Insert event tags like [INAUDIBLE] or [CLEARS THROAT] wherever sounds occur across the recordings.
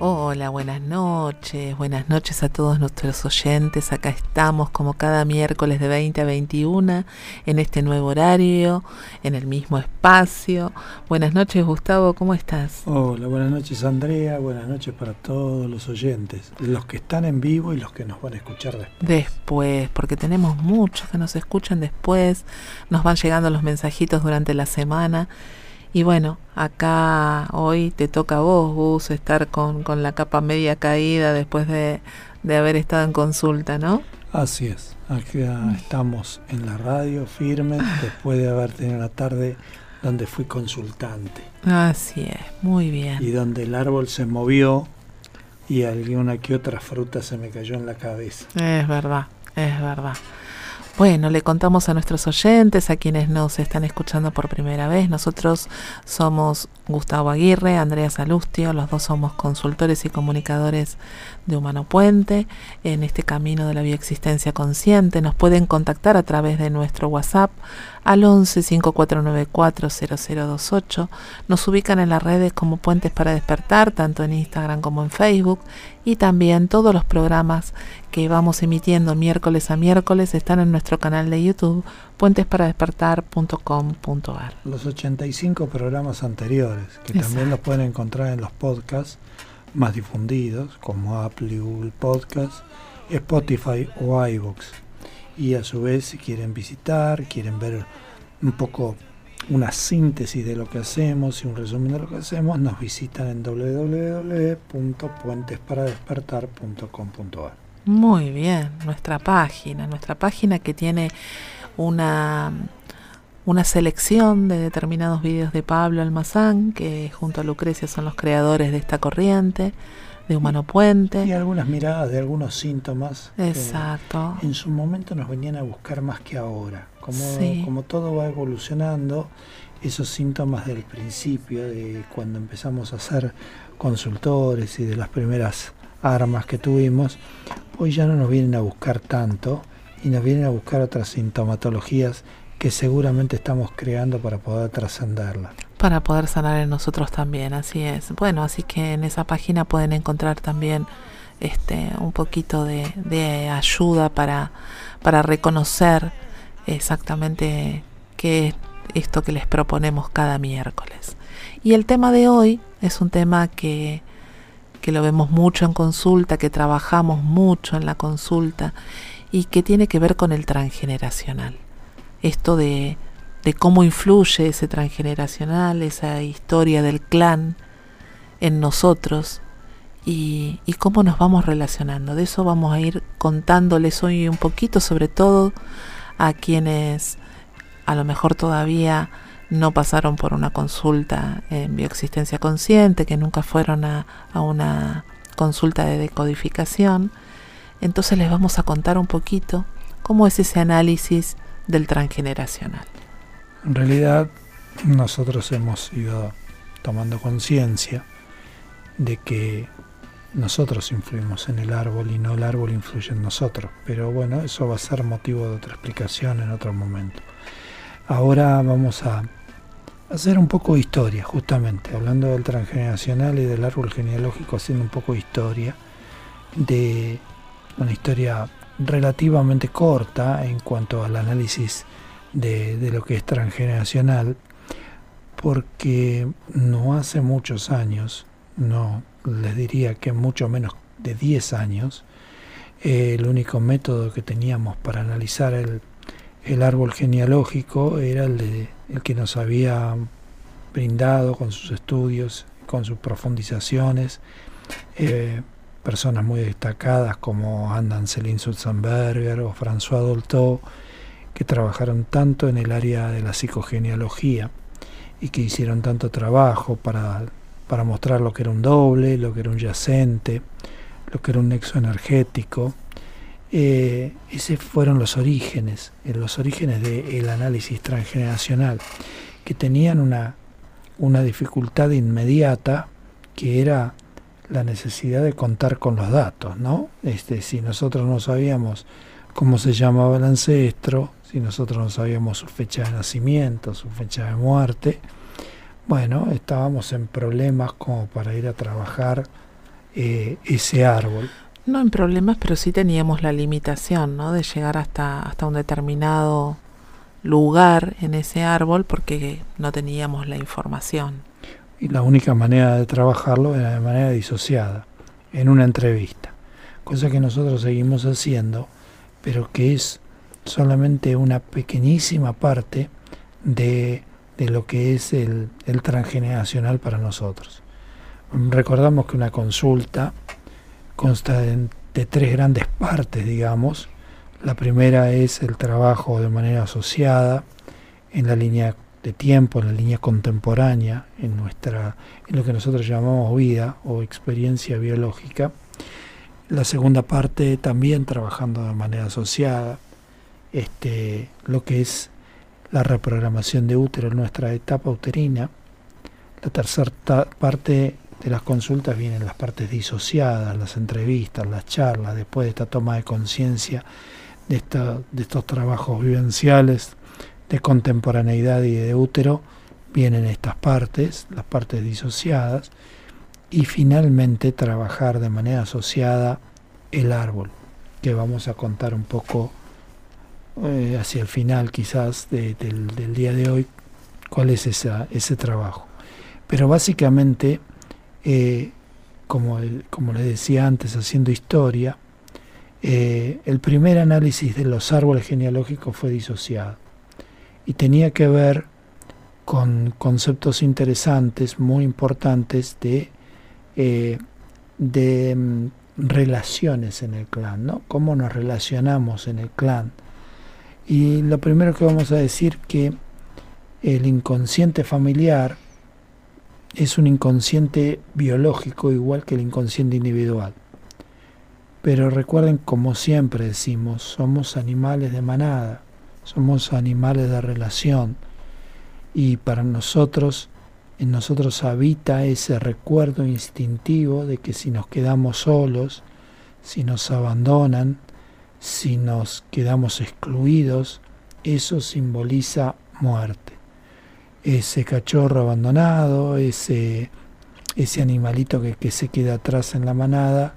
Hola, buenas noches, buenas noches a todos nuestros oyentes. Acá estamos como cada miércoles de 20 a 21 en este nuevo horario, en el mismo espacio. Buenas noches, Gustavo, ¿cómo estás? Hola, buenas noches, Andrea. Buenas noches para todos los oyentes, los que están en vivo y los que nos van a escuchar después. Después, porque tenemos muchos que nos escuchan después, nos van llegando los mensajitos durante la semana. Y bueno, acá hoy te toca a vos, Gus, estar con, con la capa media caída después de, de, haber estado en consulta, ¿no? Así es, aquí estamos en la radio firmes después de haber tenido la tarde donde fui consultante. Así es, muy bien. Y donde el árbol se movió y alguna que otra fruta se me cayó en la cabeza. Es verdad, es verdad. Bueno, le contamos a nuestros oyentes, a quienes nos están escuchando por primera vez. Nosotros somos Gustavo Aguirre, Andrea Salustio, los dos somos consultores y comunicadores de Humano Puente en este camino de la bioexistencia consciente. Nos pueden contactar a través de nuestro WhatsApp al 11 5494 0028. Nos ubican en las redes como Puentes para Despertar, tanto en Instagram como en Facebook. Y también todos los programas que vamos emitiendo miércoles a miércoles están en nuestro canal de YouTube puentesparadespertar.com.ar. Los 85 programas anteriores, que Exacto. también los pueden encontrar en los podcasts más difundidos, como Apple, Google Podcasts, Spotify o iVoox. Y a su vez, si quieren visitar, quieren ver un poco una síntesis de lo que hacemos y un resumen de lo que hacemos, nos visitan en www.puentesparadespertar.com.ar. Muy bien, nuestra página, nuestra página que tiene una, una selección de determinados vídeos de Pablo Almazán, que junto a Lucrecia son los creadores de esta corriente, de Humano Puente. Y algunas miradas de algunos síntomas. Exacto. en su momento nos venían a buscar más que ahora. Como, sí. como todo va evolucionando, esos síntomas del principio, de cuando empezamos a ser consultores y de las primeras armas que tuvimos, hoy ya no nos vienen a buscar tanto y nos vienen a buscar otras sintomatologías que seguramente estamos creando para poder trascenderla. Para poder sanar en nosotros también, así es. Bueno, así que en esa página pueden encontrar también este un poquito de, de ayuda para, para reconocer exactamente qué es esto que les proponemos cada miércoles. Y el tema de hoy es un tema que, que lo vemos mucho en consulta, que trabajamos mucho en la consulta y que tiene que ver con el transgeneracional. Esto de, de cómo influye ese transgeneracional, esa historia del clan en nosotros y, cómo nos vamos relacionando. De eso vamos a ir contándoles hoy un poquito, sobre todo a quienes a lo mejor todavía no pasaron por una consulta en bioexistencia consciente, que nunca fueron a, a una consulta de decodificación entonces les vamos a contar un poquito cómo es ese análisis del transgeneracional. En realidad nosotros hemos ido tomando conciencia de que nosotros influimos en el árbol y no el árbol influye en nosotros. Pero bueno, eso va a ser motivo de otra explicación en otro momento. Ahora vamos a hacer un poco de historia, justamente, hablando del transgeneracional y del árbol genealógico, haciendo un poco de historia de una historia relativamente corta en cuanto al análisis de, lo que es transgeneracional, porque no hace muchos años, no les diría que mucho menos de 10 años, eh, el único método que teníamos para analizar el, el árbol genealógico era el, de, el que nos había brindado con sus estudios, con sus profundizaciones. Eh, personas muy destacadas como Andan Celine Sutzenberger o François Dolto, que trabajaron tanto en el área de la psicogenealogía y que hicieron tanto trabajo para, para mostrar lo que era un doble, lo que era un yacente, lo que era un nexo energético. Eh, esos fueron los orígenes, eh, los orígenes del análisis transgeneracional, que tenían una, una dificultad inmediata que era la necesidad de contar con los datos, ¿no? Este, si nosotros no sabíamos cómo se llamaba el ancestro, si nosotros no sabíamos su fecha de nacimiento, su fecha de muerte, bueno, estábamos en problemas como para ir a trabajar eh, ese árbol. No en problemas, pero sí teníamos la limitación, ¿no? De llegar hasta, hasta un determinado lugar en ese árbol porque no teníamos la información. Y la única manera de trabajarlo era de manera disociada, en una entrevista. Cosa que nosotros seguimos haciendo, pero que es solamente una pequeñísima parte de, de lo que es el, el transgeneracional para nosotros. Recordamos que una consulta consta de, de tres grandes partes, digamos. La primera es el trabajo de manera asociada en la línea de tiempo, en la línea contemporánea, en nuestra, en lo que nosotros llamamos vida o experiencia biológica. La segunda parte también trabajando de manera asociada, este, lo que es la reprogramación de útero en nuestra etapa uterina. La tercera parte de las consultas vienen las partes disociadas, las entrevistas, las charlas, después de esta toma de conciencia de, de estos trabajos vivenciales de contemporaneidad y de útero, vienen estas partes, las partes disociadas, y finalmente trabajar de manera asociada el árbol, que vamos a contar un poco eh, hacia el final quizás del, del, día de hoy, cuál es ese trabajo. Pero básicamente, eh, como, como les decía antes, haciendo historia, eh, el primer análisis de los árboles genealógicos fue disociado y tenía que ver con conceptos interesantes, muy importantes de, eh, de mm, relaciones en el clan, ¿no? Cómo nos relacionamos en el clan y lo primero que vamos a decir que el inconsciente familiar es un inconsciente biológico igual que el inconsciente individual. Pero recuerden, como siempre decimos, somos animales de manada, somos animales de relación y para nosotros, en nosotros habita ese recuerdo instintivo de que si nos quedamos solos, si nos abandonan, si nos quedamos excluidos, eso simboliza muerte. Ese cachorro abandonado, ese, ese animalito que, que se queda atrás en la manada,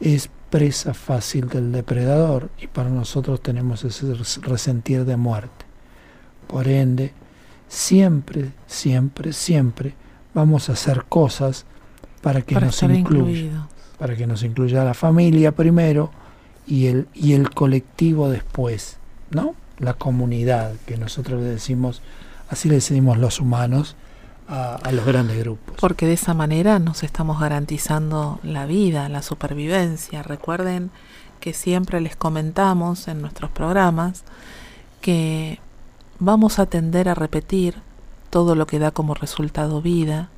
es presa fácil del depredador y para nosotros tenemos ese resentir de muerte. Por ende, siempre, siempre, siempre vamos a hacer cosas para que nos incluya, para que nos incluya la familia primero, y el, y el colectivo después, ¿no? La comunidad, que nosotros le decimos, así le decimos los humanos a, los grandes grupos. Porque de esa manera nos estamos garantizando la vida, la supervivencia. Recuerden que siempre les comentamos en nuestros programas que vamos a tender a repetir todo lo que da como resultado vida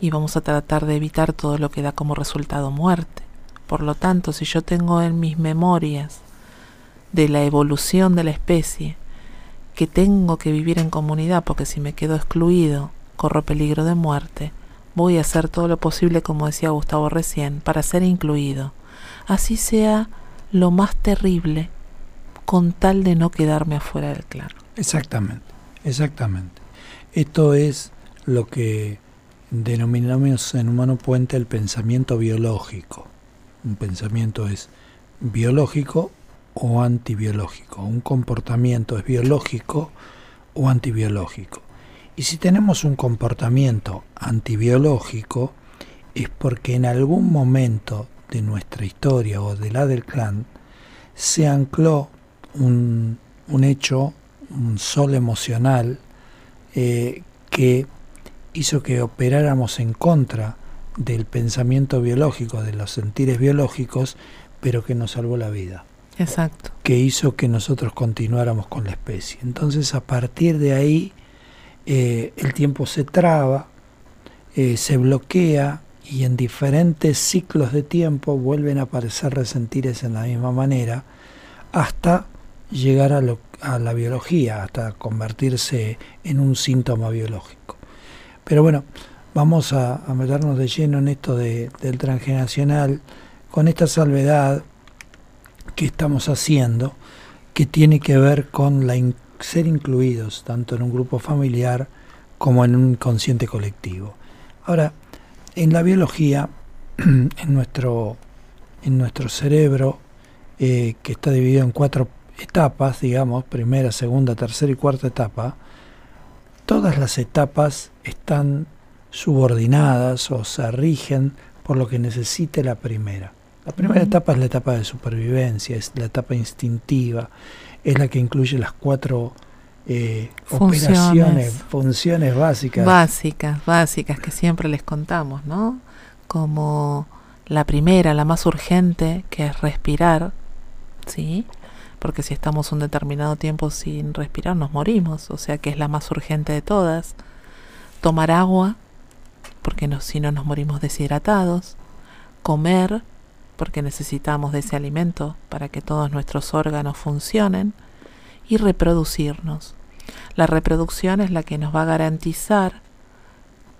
y vamos a tratar de evitar todo lo que da como resultado muerte. Por lo tanto, si yo tengo en mis memorias de la evolución de la especie que tengo que vivir en comunidad porque si me quedo excluido corro peligro de muerte, voy a hacer todo lo posible, como decía Gustavo recién, para ser incluido. Así sea lo más terrible, con tal de no quedarme afuera del clan. Exactamente, exactamente. Esto es lo que denominamos en Humano Puente el pensamiento biológico un pensamiento es biológico o antibiológico, un comportamiento es biológico o antibiológico. Y si tenemos un comportamiento antibiológico es porque en algún momento de nuestra historia o de la del clan se ancló un, un hecho, un sol emocional eh, que hizo que operáramos en contra del pensamiento biológico, de los sentires biológicos, pero que nos salvó la vida. Exacto. Que hizo que nosotros continuáramos con la especie. Entonces, a partir de ahí, eh, el tiempo se traba, eh, se bloquea y en diferentes ciclos de tiempo vuelven a aparecer resentires en la misma manera hasta llegar a, la biología, hasta convertirse en un síntoma biológico. Pero bueno, vamos a, meternos de lleno en esto de, del transgeneracional con esta salvedad que estamos haciendo que tiene que ver con la ser incluidos tanto en un grupo familiar como en un consciente colectivo. Ahora, en la biología [CLEARS THROAT] en nuestro, en nuestro cerebro, eh, que está dividido en cuatro etapas, digamos, primera, segunda, tercera y cuarta etapa, todas las etapas están subordinadas o se rigen por lo que necesite la primera. La primera etapa es la etapa de supervivencia, es la etapa instintiva, es la que incluye las cuatro eh, operaciones, funciones básicas. Básicas, básicas que siempre les contamos, ¿no? Como la primera, la más urgente, que es respirar, ¿sí? Porque si estamos un determinado tiempo sin respirar nos morimos, o sea que es la más urgente de todas. Tomar agua, porque no, si no nos morimos deshidratados. Comer, porque necesitamos de ese alimento para que todos nuestros órganos funcionen y reproducirnos. La reproducción es la que nos va a garantizar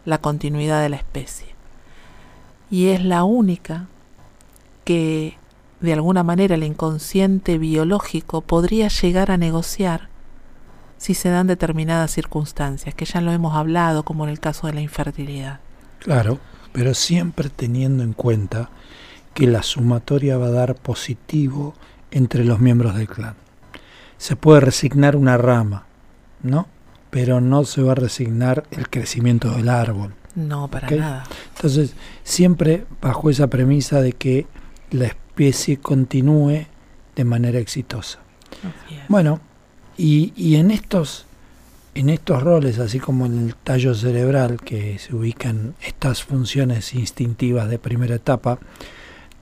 la continuidad de la especie. Y es la única que de alguna manera el inconsciente biológico podría llegar a negociar si se dan determinadas circunstancias, que ya lo hemos hablado, como en el caso de la infertilidad. Claro, pero siempre teniendo en cuenta que la sumatoria va a dar positivo entre los miembros del clan se puede resignar una rama, ¿no? Pero no se va a resignar el crecimiento del árbol. No, para nada. Entonces, siempre bajo esa premisa de que la especie continúe de manera exitosa. Bueno, y, y, en estos en estos roles, así como en el tallo cerebral, que se ubican estas funciones instintivas de primera etapa,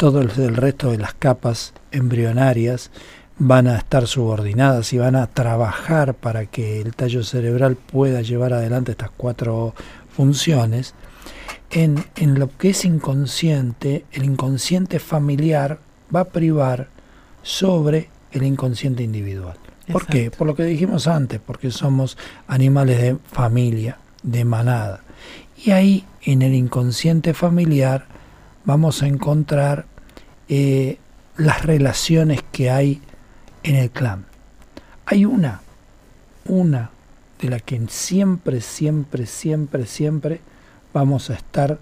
todo el resto de las capas embrionarias van a estar subordinadas y van a trabajar para que el tallo cerebral pueda llevar adelante estas cuatro funciones, en, en lo que es inconsciente, el inconsciente familiar va a privar sobre el inconsciente individual. ¿Por qué? Por lo que dijimos antes, porque somos animales de familia, de manada. Y ahí, en el inconsciente familiar, vamos a encontrar eh, las relaciones que hay en el clan. Hay una, una de la que siempre, siempre, siempre, siempre vamos a estar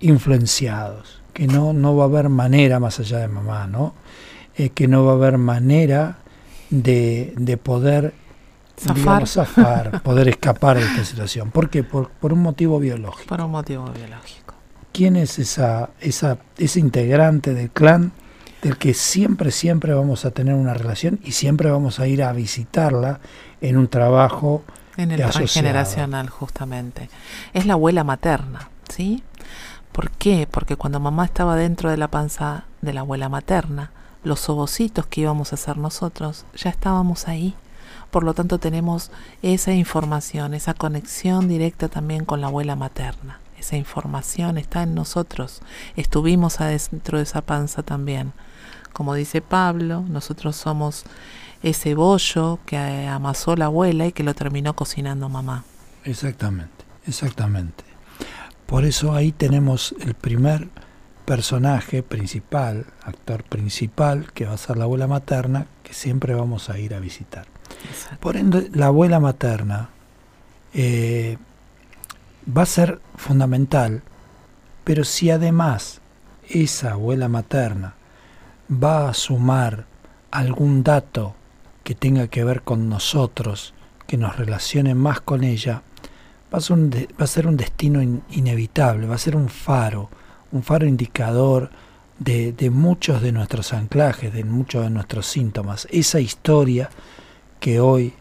influenciados, que no, no va a haber manera más allá de mamá, ¿no? Eh, que no va a haber manera de, de poder zafar. poder escapar de esta situación. ¿Por qué? Por, por un motivo biológico. Por un motivo biológico. ¿Quién es esa, esa, ese integrante del clan del que siempre, siempre vamos a tener una relación y siempre vamos a ir a visitarla en un trabajo en el transgeneracional justamente. Es la abuela materna, ¿sí? ¿Por qué? Porque cuando mamá estaba dentro de la panza de la abuela materna, los ovocitos que íbamos a hacer nosotros ya estábamos ahí. Por lo tanto tenemos esa información, esa conexión directa también con la abuela materna. Esa información está en nosotros. Estuvimos adentro de esa panza también. Como dice Pablo, nosotros somos ese bollo que amasó la abuela y que lo terminó cocinando mamá. Exactamente, exactamente. Por eso ahí tenemos el primer personaje principal, actor principal, que va a ser la abuela materna, que siempre vamos a ir a visitar. Por ende, la abuela materna eh, va a ser fundamental, pero si además esa abuela materna va a sumar algún dato que tenga que ver con nosotros, que nos relacione más con ella, va a ser un, destino inevitable, va a ser un faro, un faro indicador de, de, muchos de nuestros anclajes, de muchos de nuestros síntomas. Esa historia que hoy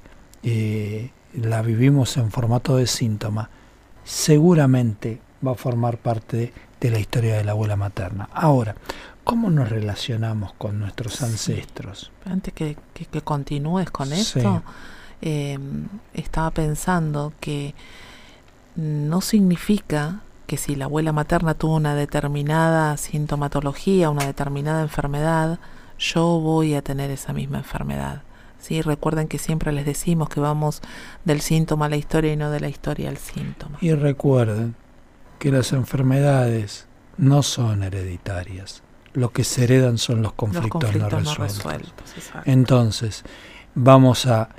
eh, la vivimos en formato de síntoma, seguramente va a formar parte de la historia de la abuela materna. Ahora, ¿Cómo nos relacionamos con nuestros ancestros? Antes que, continúes con esto, em, estaba pensando que no significa que si la abuela materna tuvo una determinada sintomatología, una determinada enfermedad, yo voy a tener esa misma enfermedad. ¿Sí? Recuerden que siempre les decimos que vamos del síntoma a la historia y no de la historia al síntoma. Y recuerden que las enfermedades no son hereditarias lo que se heredan son los conflictos, no resueltos. Entonces, vamos a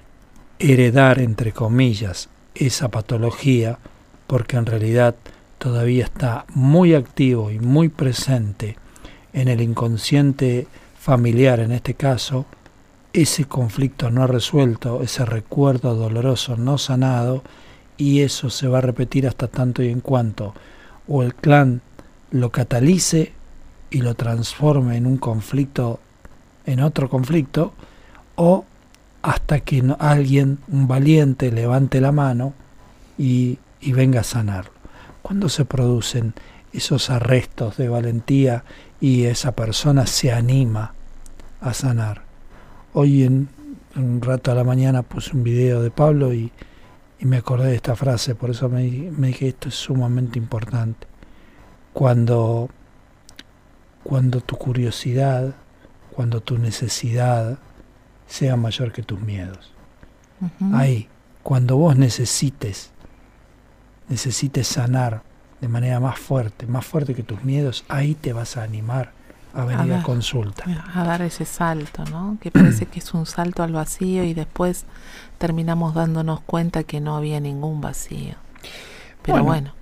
heredar, entre comillas, esa patología porque en realidad todavía está muy activo y muy presente en el inconsciente familiar en este caso, ese conflicto no resuelto, ese recuerdo doloroso no sanado, y eso se va a repetir hasta tanto y en cuanto o el clan lo catalice y lo transforme en un conflicto, en otro conflicto, o hasta que alguien, un valiente, levante la mano y, y venga a sanarlo. Cuando se producen esos arrestos de valentía y esa persona se anima a sanar? Hoy en un rato a la mañana puse un video de Pablo y, y me acordé de esta frase, por eso me, me dije esto es sumamente importante. Cuando, cuando tu curiosidad, cuando tu necesidad sea mayor que tus miedos. Ahí, cuando vos necesites, necesites sanar de manera más fuerte, más fuerte que tus miedos, ahí te vas a animar a venir a, consulta. A dar ese salto, ¿no? Que parece que es un salto al vacío y después terminamos dándonos cuenta que no había ningún vacío. Pero bueno,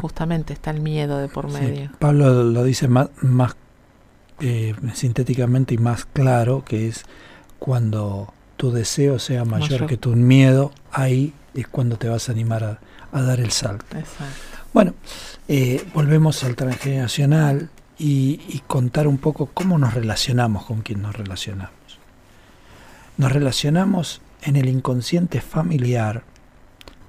justamente está el miedo de por medio. Pablo lo dice más, más eh, sintéticamente y más claro, que es cuando tu deseo sea mayor, que tu miedo, ahí es cuando te vas a animar a, a dar el salto. Exacto. Bueno, eh, volvemos al transgeneracional y, y contar un poco cómo nos relacionamos con quien nos relacionamos. Nos relacionamos en el inconsciente familiar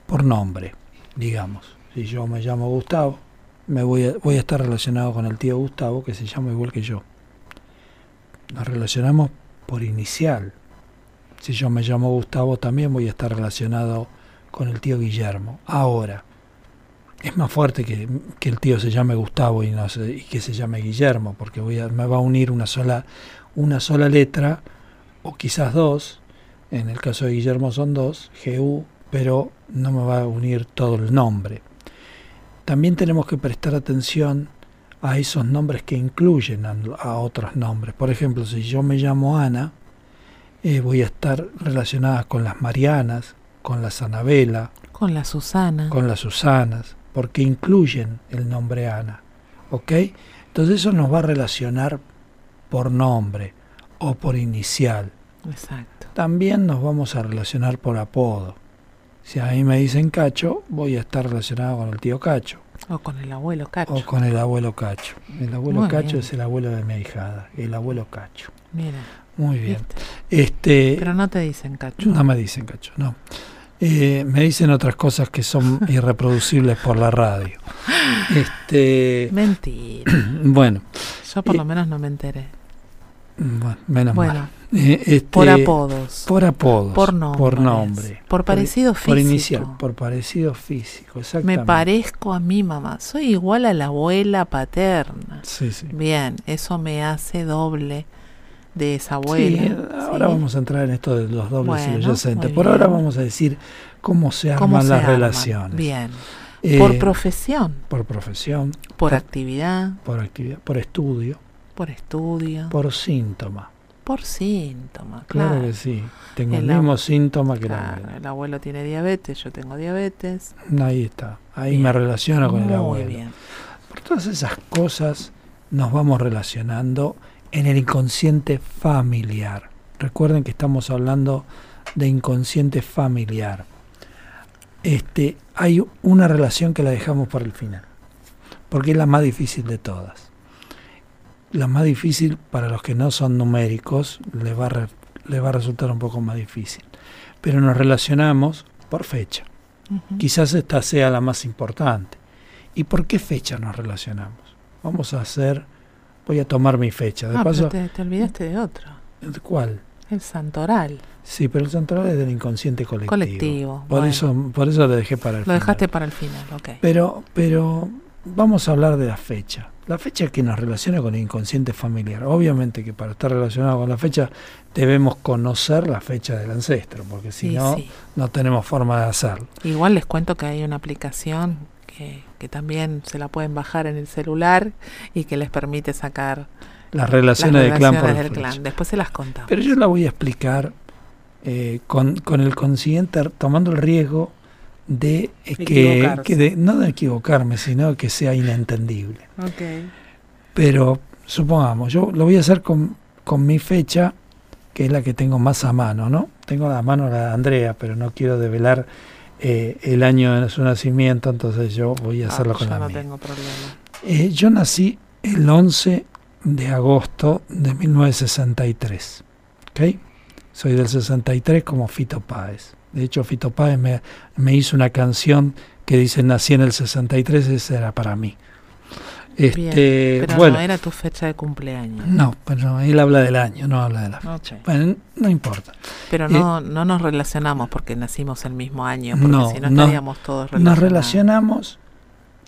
por nombre, digamos. Si yo me llamo Gustavo, me voy a, voy a estar relacionado con el tío Gustavo, que se llama igual que yo. Nos relacionamos por inicial. Si yo me llamo Gustavo, también voy a estar relacionado con el tío Guillermo. Ahora, es más fuerte que, el tío se llame Gustavo y, no y que se llame Guillermo, porque voy a, me va a unir una sola, una sola letra, o quizás dos, en el caso de Guillermo son dos, GU, pero no me va a unir todo el nombre. También tenemos que prestar atención a esos nombres que incluyen a, otros nombres. Por ejemplo, si yo me llamo Ana, eh, voy a estar relacionada con las Marianas, con las Anabela, con las Susana, con las Susanas, porque incluyen el nombre Ana. ¿Ok? Entonces eso nos va a relacionar por nombre o por inicial. Exacto. También nos vamos a relacionar por apodo. Si a mí me dicen Cacho, voy a estar relacionado con el tío Cacho. O con el abuelo Cacho. O con el abuelo Cacho. El abuelo Cacho es el abuelo de mi hijada, el abuelo Cacho. Mira. Muy bien. Este, Pero no te dicen Cacho. No me dicen Cacho, no. Eh, me dicen otras cosas que son [LAUGHS] irreproducibles por la radio. Este, [LAUGHS] Mentira. [CLEARS THROAT] bueno. Yo por lo menos no me enteré. Bueno, menos mal. Eh, este, por apodos. Por apodos. Por nombre. Por nombre. Por parecido físico. Por inicial, por parecido físico, exactamente. Me parezco a mi mamá. Soy igual a la abuela paterna. Sí, sí. Bien, eso me hace doble de esa abuela. Sí, ahora vamos a entrar en esto de los dobles y los Por ahora vamos a decir cómo se arman las relaciones. Bien. por eh, profesión. Por profesión. Por, actividad. Por actividad. Por estudio. Por estudio. Por síntoma. Por síntoma, claro. Claro que sí. Tengo el, mismo síntoma que claro, El abuelo tiene diabetes, yo tengo diabetes. Ahí está. Ahí me relaciono con el abuelo. Muy bien. Por todas esas cosas nos vamos relacionando en el inconsciente familiar. Recuerden que estamos hablando de inconsciente familiar. Este, hay una relación que la dejamos para el final, porque es la más difícil de todas. La más difícil para los que no son numéricos, les va a, va a resultar un poco más difícil. Pero nos relacionamos por fecha. Quizás esta sea la más importante. ¿Y por qué fecha nos relacionamos? Vamos a hacer voy a tomar mi fecha. De ah, paso, pero te, olvidaste de otro. ¿Cuál? El santoral. Sí, pero el santoral es del inconsciente colectivo. Colectivo. Por eso, por eso lo dejé para el final. Lo dejaste para el final, ok. Pero, pero vamos a hablar de la fecha. La fecha que nos relaciona con el inconsciente familiar. Obviamente que para estar relacionado con la fecha debemos conocer la fecha del ancestro, porque si no, no tenemos forma de hacerlo. Igual les cuento que hay una aplicación que, también se la pueden bajar en el celular y que les permite sacar las relaciones, del clan, por del clan. Después se las contamos. Pero yo la voy a explicar eh, con, con el consciente, tomando el riesgo de que, que de, no de equivocarme, sino que sea inentendible. Pero supongamos, yo lo voy a hacer con, con mi fecha, que es la que tengo más a mano, ¿no? Tengo a la mano la de Andrea, pero no quiero develar eh, el año de su nacimiento, entonces yo voy a ah, hacerlo con la no Tengo problema. Eh, yo nací el 11 de agosto de 1963, ¿ok? Soy del 63 como Fito Páez. De hecho, Fito Páez me, me hizo una canción que dice nací en el 63, esa era para mí. Este, pero no era tu fecha de cumpleaños. No, pero él habla del año, no habla de la fecha. Bueno, no importa. Pero no, eh, no nos relacionamos porque nacimos el mismo año, porque no, si no estaríamos todos relacionados. Nos relacionamos,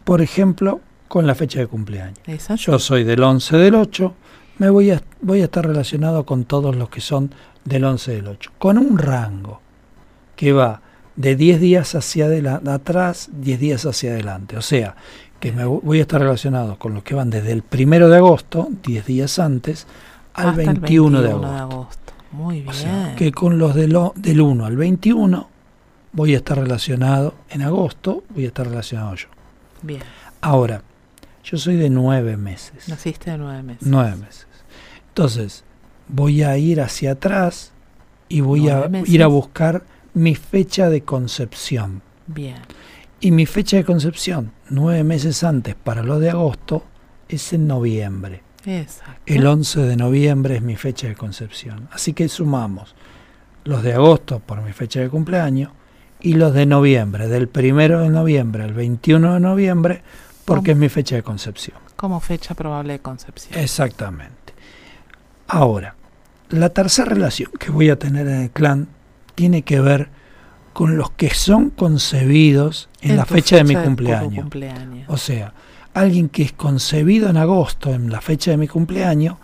por ejemplo, con la fecha de cumpleaños. Yo soy del 11 del 8, me voy a, voy a estar relacionado con todos los que son del 11 del 8, con un rango que va de 10 días hacia atrás, 10 días hacia adelante. O sea, que me voy a estar relacionado con los que van desde el primero de agosto, 10 días antes, al 21, de agosto. Muy bien. que con los de lo, del 1 al 21 voy a estar relacionado, en agosto voy a estar relacionado yo. Bien. Ahora, yo soy de nueve meses. Naciste de nueve meses. Nueve meses. Entonces, voy a ir hacia atrás y voy a ir a buscar mi fecha de concepción. Bien. Y mi fecha de concepción, nueve meses antes para lo de agosto, es en noviembre. Exacto. El 11 de noviembre es mi fecha de concepción. Así que sumamos los de agosto por mi fecha de cumpleaños y los de noviembre, del primero de noviembre al 21 de noviembre, porque es mi fecha de concepción. Como fecha probable de concepción. Exactamente. Ahora, la tercera relación que voy a tener en el clan tiene que ver con los que son concebidos en, la fecha, de mi cumpleaños. O sea, alguien que es concebido en agosto, en la fecha de mi cumpleaños,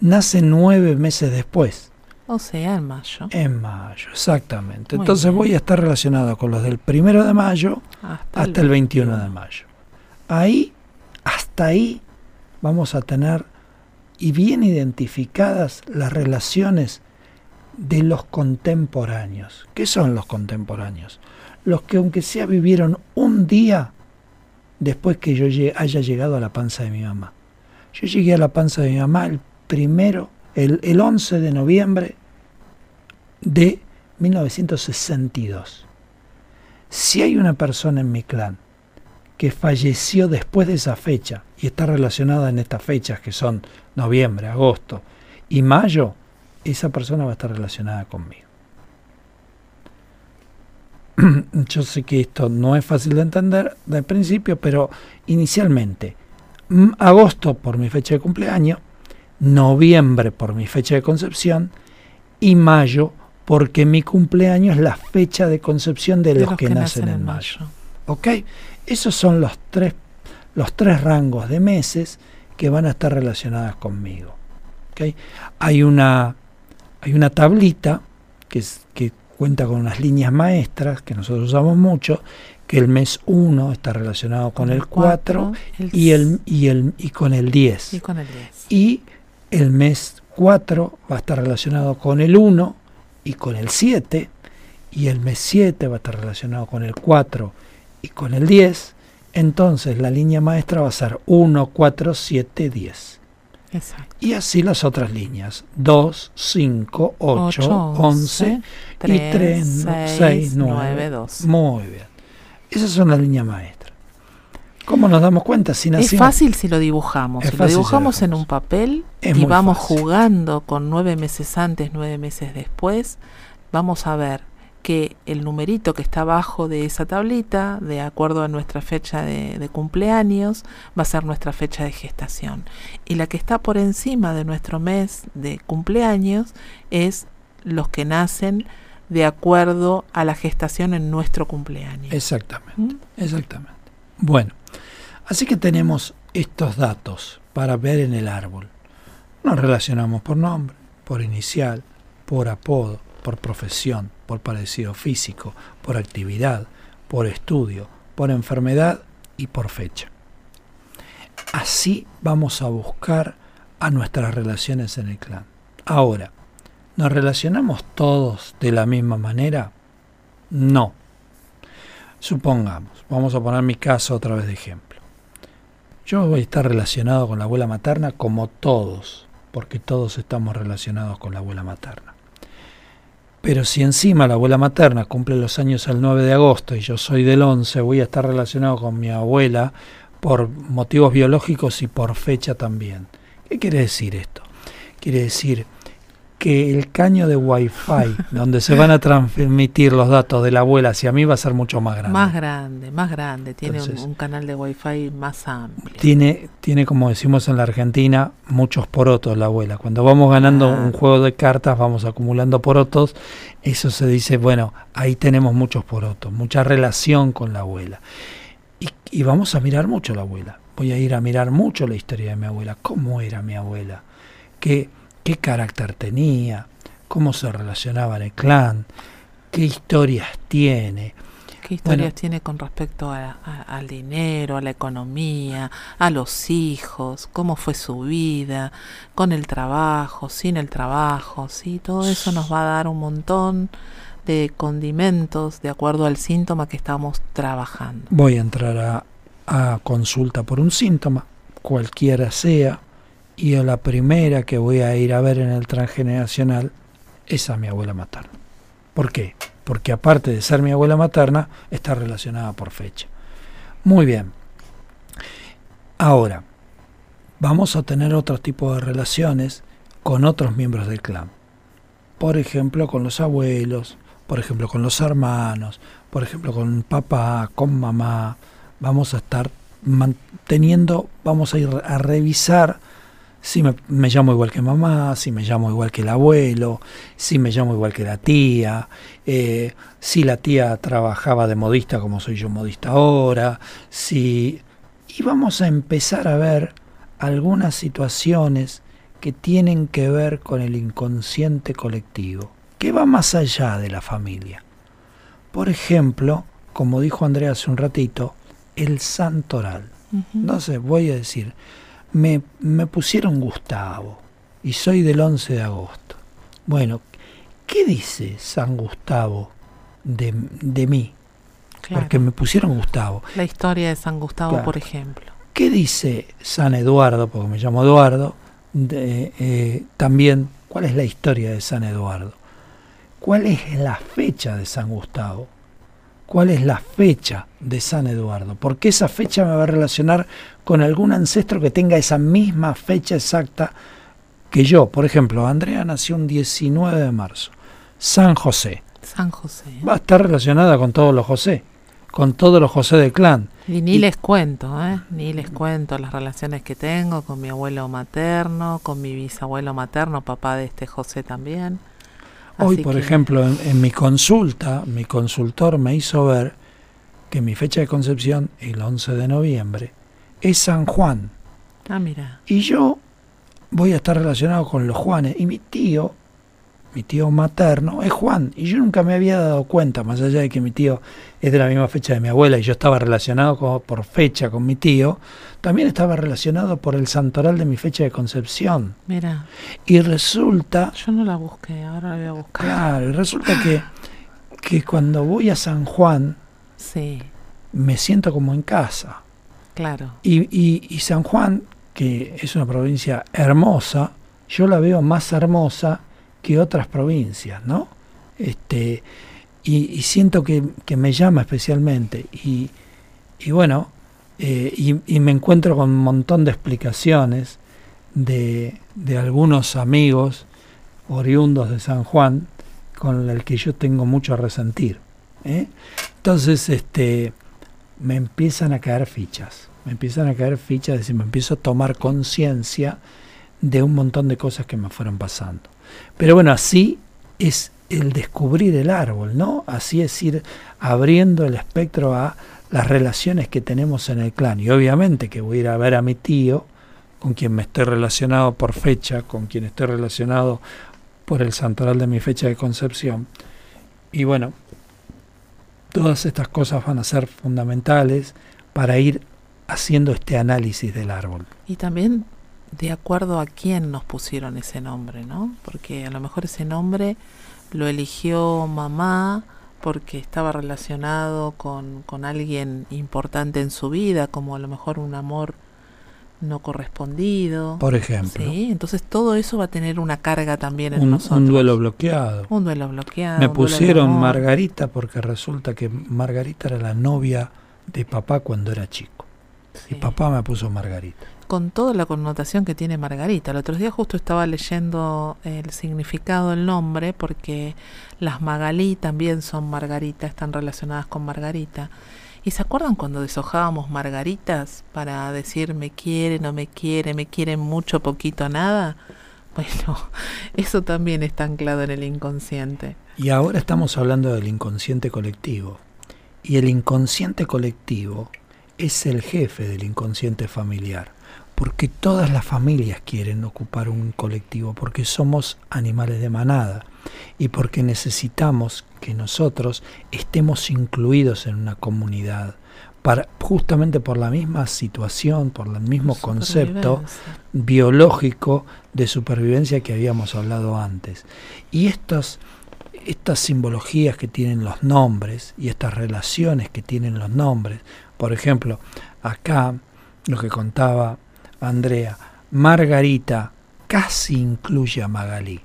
nace nueve meses después. O sea, en mayo. En mayo, exactamente. Entonces voy a estar relacionado con los del primero de mayo hasta, el 21 de mayo. Ahí, hasta ahí, vamos a tener y bien identificadas las relaciones de los contemporáneos. ¿Qué son los contemporáneos? Los que aunque sea vivieron un día después que yo haya llegado a la panza de mi mamá. Yo llegué a la panza de mi mamá el primero, el, el 11 de noviembre de 1962. Si hay una persona en mi clan que falleció después de esa fecha y está relacionada en estas fechas que son noviembre, agosto y mayo, esa persona va a estar relacionada conmigo. [CLEARS THROAT] Yo sé que esto no es fácil de entender de principio, pero inicialmente, agosto por mi fecha de cumpleaños, noviembre por mi fecha de concepción y mayo porque mi cumpleaños es la fecha de concepción de, los, que, nacen, en mayo. ¿Ok? Esos son los tres, los tres rangos de meses que van a estar relacionadas conmigo. ¿Okay? Hay una hay una tablita que, que cuenta con unas líneas maestras que nosotros usamos mucho, que el mes 1 está relacionado con, el 4 y, el, y, el, y con el 10. Y con el Y el mes 4 va a estar relacionado con el 1 y con el 7. Y el mes 7 va a estar relacionado con el 4 y con el 10. Entonces la línea maestra va a ser 1, 4, 7, 10. Y así las otras líneas. 2, 5, 8, 11, 3, y 3, 6, 9, 2. Muy bien. Esas son las líneas maestras. ¿Cómo nos damos cuenta? Si es fácil si lo dibujamos. si lo dibujamos en un papel y vamos jugando con nueve meses antes, nueve meses después, vamos a ver que el numerito que está abajo de esa tablita, de acuerdo a nuestra fecha de, cumpleaños, va a ser nuestra fecha de gestación. Y la que está por encima de nuestro mes de cumpleaños es los que nacen de acuerdo a la gestación en nuestro cumpleaños. Exactamente, ¿Mm? exactamente. Bueno, así que tenemos estos datos para ver en el árbol. Nos relacionamos por nombre, por inicial, por apodo, por profesión, por parecido físico, por actividad, por estudio, por enfermedad y por fecha. Así vamos a buscar a nuestras relaciones en el clan. Ahora, ¿nos relacionamos todos de la misma manera? No. supongamos, vamos a poner mi caso otra vez de ejemplo. Yo voy a estar relacionado con la abuela materna como todos, porque todos estamos relacionados con la abuela materna. Pero si encima la abuela materna cumple los años el 9 de agosto y yo soy del 11, voy a estar relacionado con mi abuela por motivos biológicos y por fecha también. ¿Qué quiere decir esto? Quiere decir que el caño de Wi-Fi, [LAUGHS] donde se van a transmitir los datos de la abuela hacia mí, va a ser mucho más grande. Más grande, más grande. Tiene un, canal de Wi-Fi más amplio. Tiene, tiene, como decimos en la Argentina, muchos porotos la abuela. Cuando vamos ganando un juego de cartas, vamos acumulando porotos. Eso se dice, bueno, ahí tenemos muchos porotos, mucha relación con la abuela. Y, y vamos a mirar mucho la abuela. Voy a ir a mirar mucho la historia de mi abuela. ¿Cómo era mi abuela? Que qué carácter tenía, cómo se relacionaba en el clan, qué historias tiene. ¿Qué historias tiene con respecto al dinero, a la economía, a los hijos, cómo fue su vida, con el trabajo, sin el trabajo? ¿sí? Todo eso nos va a dar un montón de condimentos de acuerdo al síntoma que estamos trabajando. Voy a entrar a consulta por un síntoma, cualquiera sea, y a la primera que voy a ir a ver en el transgeneracional es a mi abuela materna. ¿Por qué? Porque aparte de ser mi abuela materna, está relacionada por fecha. Muy bien. Ahora, vamos a tener otro tipo de relaciones con otros miembros del clan. Por ejemplo, con los abuelos, por ejemplo, con los hermanos, por ejemplo, con papá, con mamá. Vamos a estar manteniendo, vamos a ir a revisar si me, llamo igual que mamá, si me llamo igual que el abuelo, si me llamo igual que la tía, eh, si la tía trabajaba de modista como soy yo modista ahora, si... Y vamos a empezar a ver algunas situaciones que tienen que ver con el inconsciente colectivo, que va más allá de la familia. Por ejemplo, como dijo Andrea hace un ratito, el santoral. No sé, voy a decir, me, me pusieron Gustavo y soy del 11 de agosto. Bueno, ¿qué dice San Gustavo de, de mí? Porque me pusieron Gustavo. La historia de San Gustavo, por ejemplo. ¿Qué dice San Eduardo? Porque me llamo Eduardo. De, eh, también, ¿cuál es la historia de San Eduardo? ¿Cuál es la fecha de San Gustavo? ¿Cuál es la fecha de San Eduardo? Porque esa fecha me va a relacionar con algún ancestro que tenga esa misma fecha exacta que yo. Por ejemplo, Andrea nació un 19 de marzo. San José. San José. Va a estar relacionada con todos los José, con todos los José del clan. Y ni les cuento, ¿eh? Ni les cuento las relaciones que tengo con mi abuelo materno, con mi bisabuelo materno, papá de este José también. Hoy, por ejemplo, en mi consulta, mi consultor me hizo ver que mi fecha de concepción, el 11 de noviembre, es San Juan. Ah, mira. Y yo voy a estar relacionado con los Juanes. Y mi tío, mi tío materno, es Juan. Y yo nunca me había dado cuenta, más allá de que mi tío es de la misma fecha de mi abuela y yo estaba relacionado por fecha con mi tío, también estaba relacionado por el santoral de mi fecha de concepción. Mira. Y resulta... Yo no la busqué, ahora la voy a buscar. Claro, y resulta que, que cuando voy a San Juan, sí. me siento como en casa. Claro. Y, San Juan, que es una provincia hermosa, yo la veo más hermosa que otras provincias, ¿no? Este, y, siento que, me llama especialmente. Y, y bueno, eh, y, me encuentro con un montón de explicaciones de, de algunos amigos oriundos de San Juan con el que yo tengo mucho a resentir. ¿eh? Entonces, este, me empiezan a caer fichas, me empiezan a caer fichas, es decir, me empiezo a tomar conciencia de un montón de cosas que me fueron pasando. Pero bueno, así es el descubrir el árbol, ¿no? Así es ir abriendo el espectro a las relaciones que tenemos en el clan. Y obviamente que voy a ir a ver a mi tío, con quien me estoy relacionado por fecha, con quien estoy relacionado por el santoral de mi fecha de concepción. Y bueno, Todas estas cosas van a ser fundamentales para ir haciendo este análisis del árbol. Y también de acuerdo a quién nos pusieron ese nombre, ¿no? Porque a lo mejor ese nombre lo eligió mamá porque estaba relacionado con, con alguien importante en su vida, como a lo mejor un amor no correspondido. Por ejemplo. Sí, entonces todo eso va a tener una carga también en un, nosotros. un duelo bloqueado. Un duelo bloqueado. Me pusieron. Margarita porque resulta que Margarita era la novia de papá cuando era chico. Y papá me puso Margarita. Con toda la connotación que tiene Margarita. El otro día justo estaba leyendo el significado del nombre porque las Magalí también son Margarita, están relacionadas con Margarita. ¿Y se acuerdan cuando deshojábamos margaritas para decir me quiere, no me quiere, me quiere mucho, poquito, nada? [LAUGHS] Bueno, eso también está anclado en el inconsciente. Y ahora estamos hablando del inconsciente colectivo. Y el inconsciente colectivo es el jefe del inconsciente familiar. Porque todas las familias quieren ocupar un colectivo, porque somos animales de manada y porque necesitamos que nosotros estemos incluidos en una comunidad, para, justamente por la misma situación, por el mismo concepto biológico de supervivencia que habíamos hablado antes. Y estos, estas simbologías que tienen los nombres y estas relaciones que tienen los nombres, por ejemplo, acá lo que contaba Andrea, Margarita casi incluye a Magalí,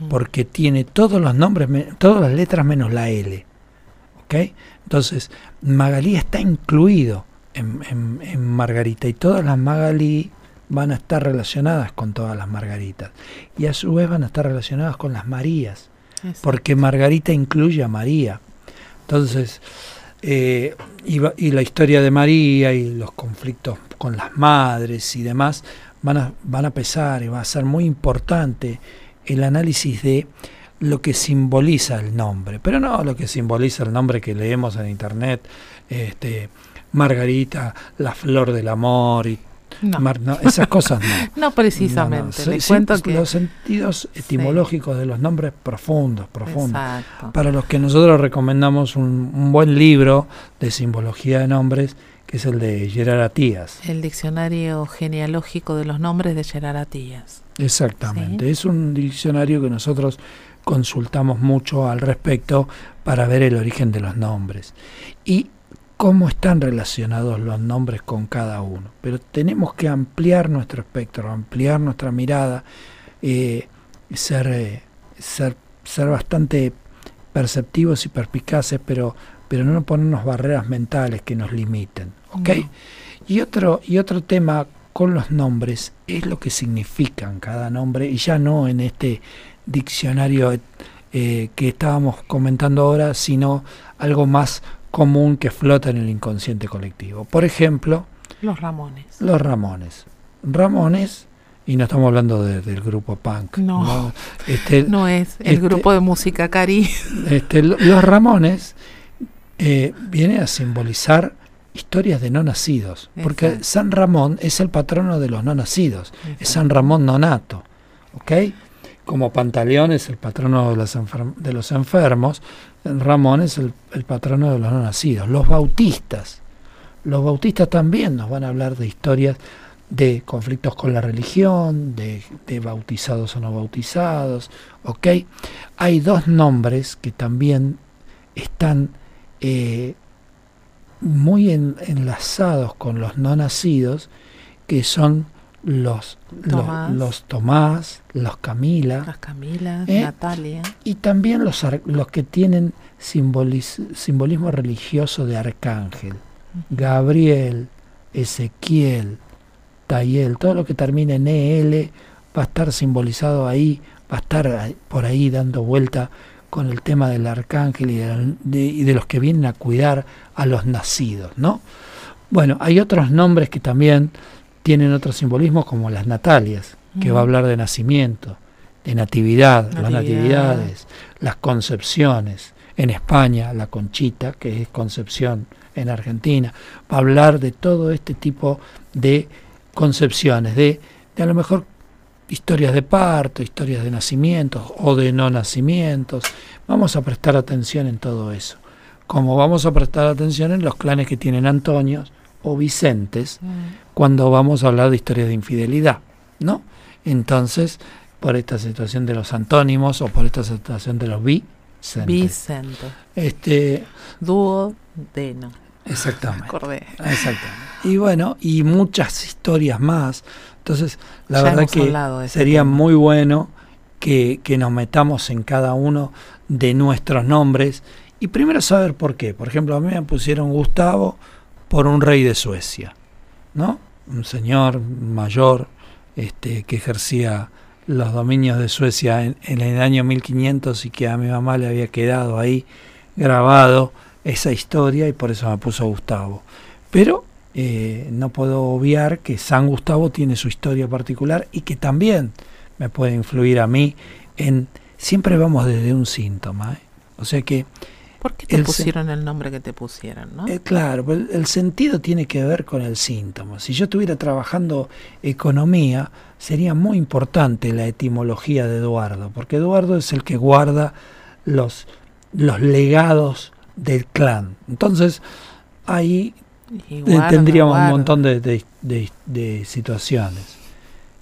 Mm. porque tiene todos los nombres, todas las letras menos la L. ¿ok? Entonces, Magalí está incluido en, en- en Margarita y todas las Magalí van a estar relacionadas con todas las Margaritas y a su vez van a estar relacionadas con las Marías, Exacto. porque Margarita incluye a María. Entonces, eh, y, la historia de María y los conflictos con las madres y demás van a, van a pesar y va a ser muy importante el análisis de lo que simboliza el nombre, pero no lo que simboliza el nombre que leemos en internet, este, Margarita, la flor del amor y No, Mar- no, esas cosas no. [LAUGHS] no precisamente. No, no. Le Sí, cuento sí, que... los sentidos etimológicos de los nombres profundos, profundos. Exacto. Para los que nosotros recomendamos un, un buen libro de simbología de nombres, que es el de Gerard Atías. El diccionario genealógico de los nombres de Gerard Atías. Exactamente. Es un diccionario que nosotros consultamos mucho al respecto para ver el origen de los nombres y cómo están relacionados los nombres con cada uno. Pero tenemos que ampliar nuestro espectro, ampliar nuestra mirada, eh, ser, eh, ser, ser bastante perceptivos y perspicaces, pero, pero no ponernos barreras mentales que nos limiten. ¿ok? No. Y otro, y otro tema con los nombres es lo que significan cada nombre, y ya no en este diccionario eh, que estábamos comentando ahora, sino algo más común que flota en el inconsciente colectivo. Por ejemplo, Los Ramones. los Ramones. Ramones, y no estamos hablando de- del grupo punk. No. Este, No es el Este- grupo de música Cari. este, lo- los Ramones eh, viene a simbolizar historias de no nacidos, porque. San Ramón es el patrono de los no nacidos, es San Ramón nonato, ¿ok? Como Pantaleón es el patrono de los, enfer- de los enfermos, Ramón es el, patrono de los no nacidos. Los bautistas, los bautistas también nos van a hablar de historias de conflictos con la religión, de, bautizados o no bautizados, ¿ok? Hay dos nombres que también están eh, muy en- enlazados con los no nacidos, que son los Tomás. los, los Tomás, los Camila, Las Camilas, ¿Eh? Natalia. y también los, los que tienen simboliz- simbolismo religioso de arcángel. Gabriel, Ezequiel, Tayel, todo lo que termina en EL va a estar simbolizado ahí, va a estar por ahí dando vuelta con el tema del arcángel y de, de- y de los que vienen a cuidar a los nacidos, ¿no? Bueno, hay otros nombres que también tienen otro simbolismo como las Natalias, que va a hablar de nacimiento, de natividad, las Natividad. natividades, las concepciones. En España, la conchita, que es concepción en Argentina, va a hablar de todo este tipo de concepciones, de, de a lo mejor historias de parto, historias de nacimientos o de no nacimientos. Vamos a prestar atención en todo eso. Como vamos a prestar atención en los clanes que tienen Antonios o Vicentes, Mm. cuando vamos a hablar de historias de infidelidad, ¿no? Entonces, por esta situación de los antónimos o por esta situación de los Vicente. Este, Dúo de no. Exactamente. [LAUGHS] Acordé. Exactamente. Y bueno, y muchas historias más. Entonces, la Ya verdad que sería tema. muy bueno que, que nos metamos en cada uno de nuestros nombres y primero saber por qué. Por ejemplo, a mí me pusieron Gustavo por un rey de Suecia, ¿no? Un señor mayor este, que ejercía los dominios de Suecia en, en el año 1500 y que a mi mamá le había quedado ahí grabado esa historia y por eso me puso Gustavo. Pero eh, no puedo obviar que San Gustavo tiene su historia particular y que también me puede influir a mí en... Siempre vamos desde un síntoma. ¿eh? O sea que, ¿Por qué te el pusieron el nombre que te pusieron, no? eh, claro, el, el sentido tiene que ver con el síntoma. Si yo estuviera trabajando economía, sería muy importante la etimología de Eduardo, porque Eduardo es el que guarda los, los legados del clan. Entonces, ahí Eh, guarda, tendríamos guarda. un montón de, de- de- de situaciones.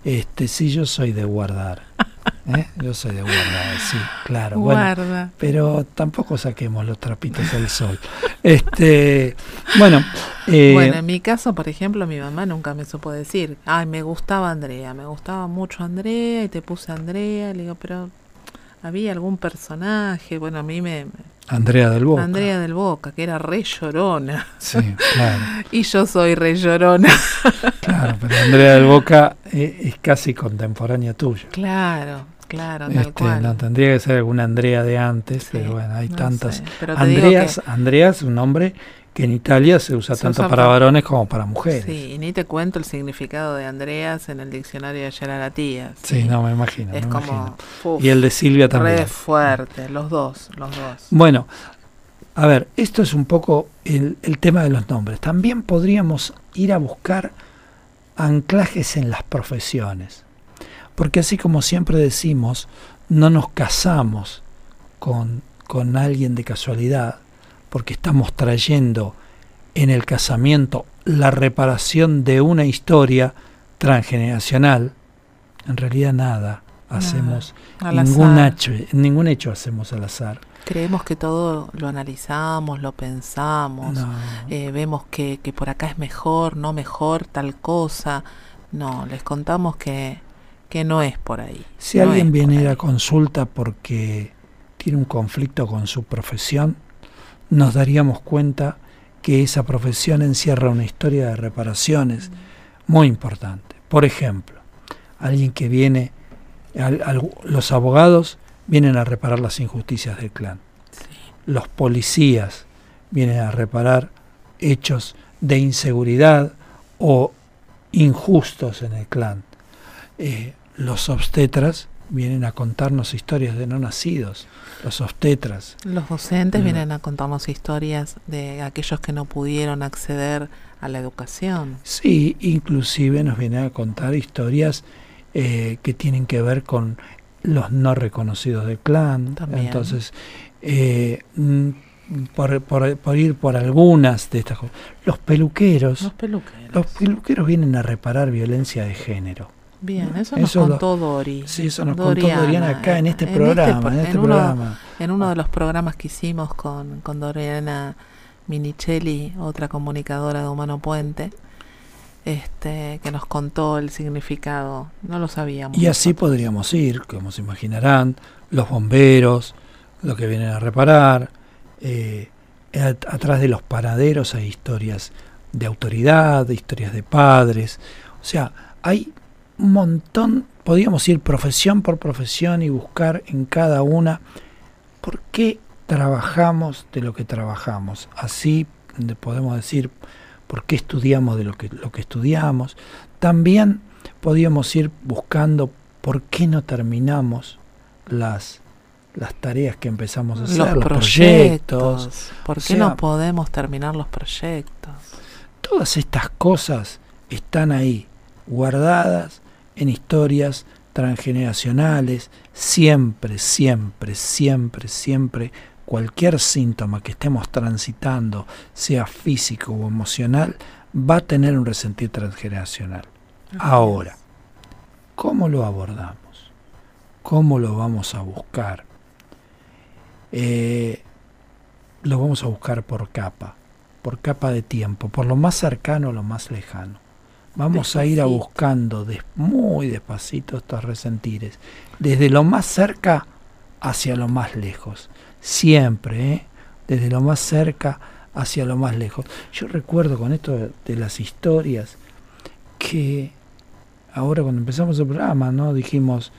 Este, sí, yo soy de guardar. [LAUGHS] ¿eh? Yo soy de guardar, sí, claro. Bueno, Guarda. pero tampoco saquemos los trapitos al sol. Este, bueno, eh, bueno, en mi caso, por ejemplo, mi mamá nunca me supo decir, ay, me gustaba Andrea, me gustaba mucho Andrea y te puse Andrea. Le digo, pero había algún personaje, bueno, a mí me... Andrea del Boca. Andrea del Boca, que era re llorona. Sí, claro, [LAUGHS] Y yo soy re llorona. [LAUGHS] claro, pero Andrea del Boca es casi contemporánea tuya. claro, claro, tal Este, cual. no tendría que ser alguna Andrea de antes, Sí, pero bueno, hay no tantas. sé, pero Andreas, Andreas es un nombre que en Italia se usa Se tanto usa para para- varones como para mujeres. Sí, y ni te cuento el significado de Andreas en el diccionario de Yararatías. Sí, no me imagino. Es me como imagino. uf, Y el de Silvia también. re fuerte, los dos, los dos. Bueno, a ver, esto es un poco el, el tema de los nombres. También podríamos ir a buscar anclajes en las profesiones. Porque así como siempre decimos, no nos casamos con, con alguien de casualidad, porque estamos trayendo en el casamiento la reparación de una historia transgeneracional. En realidad nada hacemos, ningún hecho, ningún hecho hacemos al azar. Creemos que todo lo analizamos, lo pensamos, No. eh, vemos que, que por acá es mejor, no mejor, tal cosa. No, les contamos que, que no es por ahí. Si no alguien viene a consulta porque tiene un conflicto con su profesión, nos daríamos cuenta que esa profesión encierra una historia de reparaciones muy importante. Por ejemplo, alguien que viene, al- al- los abogados vienen a reparar las injusticias del clan. Los policías vienen a reparar hechos de inseguridad o injustos en el clan. Eh, los obstetras vienen a contarnos historias de no nacidos. Los obstetras. Los docentes Mm. vienen a contarnos historias de aquellos que no pudieron acceder a la educación. Sí, inclusive nos vienen a contar historias eh, que tienen que ver con los no reconocidos del clan. También. Entonces, eh, mm, por, por- por ir por algunas de estas cosas. Los peluqueros. Los peluqueros. Los peluqueros vienen a reparar viencia de género. Bien, eso, Eso nos lo- contó Dori. Sí, eso nos Doriana, contó Doriana acá en este en programa. pro- en este en uno- programa. En uno de los programas que hicimos con, con Doriana Minichelli, otra comunicadora de Humano Puente, este, que nos contó el significado. No lo sabíamos. Y así nosotros. podríamos ir, como se imaginarán, los bomberos, lo que vienen a reparar. eh, at- atrás de los paraderos hay historias de autoridad, historias de padres. O sea, hay un montón, podríamos ir profesión por profesión y buscar en cada una por qué trabajamos de lo que trabajamos. Así de- podemos decir por qué estudiamos de lo que, lo que estudiamos. También podríamos ir buscando por qué no terminamos las, las tareas que empezamos a hacer, los, los, proyectos. proyectos. ¿Por O qué sea, no podemos terminar los proyectos? Todas estas cosas están ahí, guardadas en historias transgeneracionales, siempre, siempre, siempre, siempre, cualquier síntoma que estemos transitando, sea físico o emocional, va a tener un resentir transgeneracional. Ahora, ¿cómo lo abordamos? ¿Cómo lo vamos a buscar? eh, lo vamos a buscar por capa, por capa de tiempo, por lo más cercano a lo más lejano. Vamos a ir a buscando muy despacito estos resentires, desde lo más cerca hacia lo más lejos, siempre, ¿eh? desde lo más cerca hacia lo más lejos. Yo recuerdo con esto de las historias que ahora cuando empezamos el programa, ¿no? Dijimos,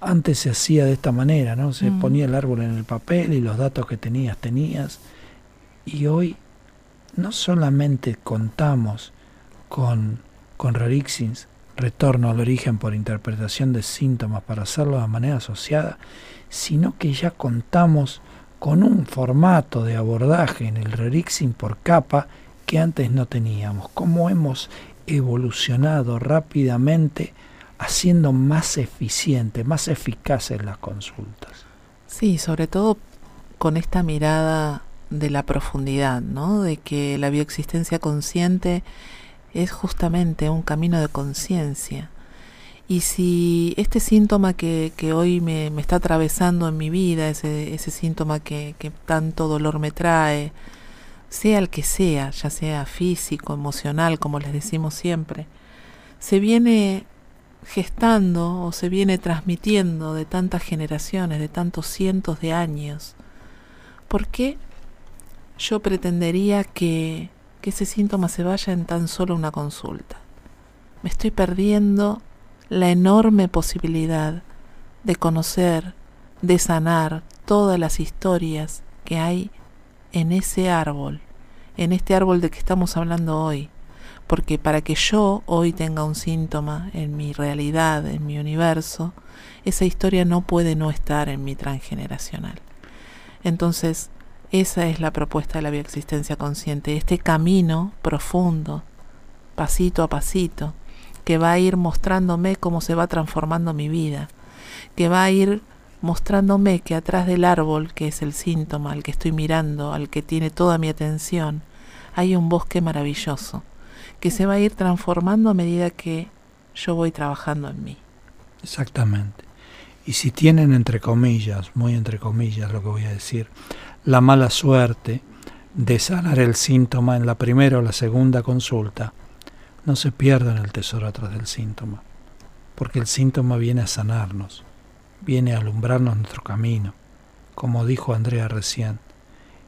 antes se hacía de esta manera, ¿no? Se mm. ponía el árbol en el papel y los datos que tenías, tenías. Y hoy no solamente contamos con, con Rarixins, retorno al origen por interpretación de síntomas para hacerlo de manera asociada, sino que ya contamos con un formato de abordaje en el Rarixin por capa que antes no teníamos. Cómo hemos evolucionado rápidamente haciendo más eficiente, más eficaces las consultas. Sí, sobre todo con esta mirada de la profundidad, ¿no? De que la bioexistencia consciente es justamente un camino de conciencia. Y si este síntoma que, que hoy me, está atravesando en mi vida, ese, ese síntoma que, que tanto dolor me trae, sea el que sea, ya sea físico, emocional, como les decimos siempre, se viene gestando o se viene transmitiendo de tantas generaciones, de tantos cientos de años, ¿por qué yo pretendería que, que ese síntoma se vaya en tan solo una consulta? Me estoy perdiendo la enorme posibilidad de conocer, de sanar todas las historias que hay en ese árbol, en este árbol de que estamos hablando hoy, porque para que yo hoy tenga un síntoma en mi realidad, en mi universo, esa historia no puede no estar en mi transgeneracional. Entonces, esa es la propuesta de la bioexistencia consciente, este camino profundo, pasito a pasito, que va a ir mostrándome cómo se va transformando mi vida, que va a ir mostrándome que atrás del árbol, que es el síntoma, al que estoy mirando, al que tiene toda mi atención, hay un bosque maravilloso, que se va a ir transformando a medida que yo voy trabajando en mí. Exactamente. Y si tienen entre comillas, muy entre comillas lo que voy a decir, la mala suerte de sanar el síntoma en la primera o la segunda consulta, no se pierdan el tesoro atrás del síntoma, porque el síntoma viene a sanarnos, viene a alumbrarnos nuestro camino. Como dijo Andrea recién,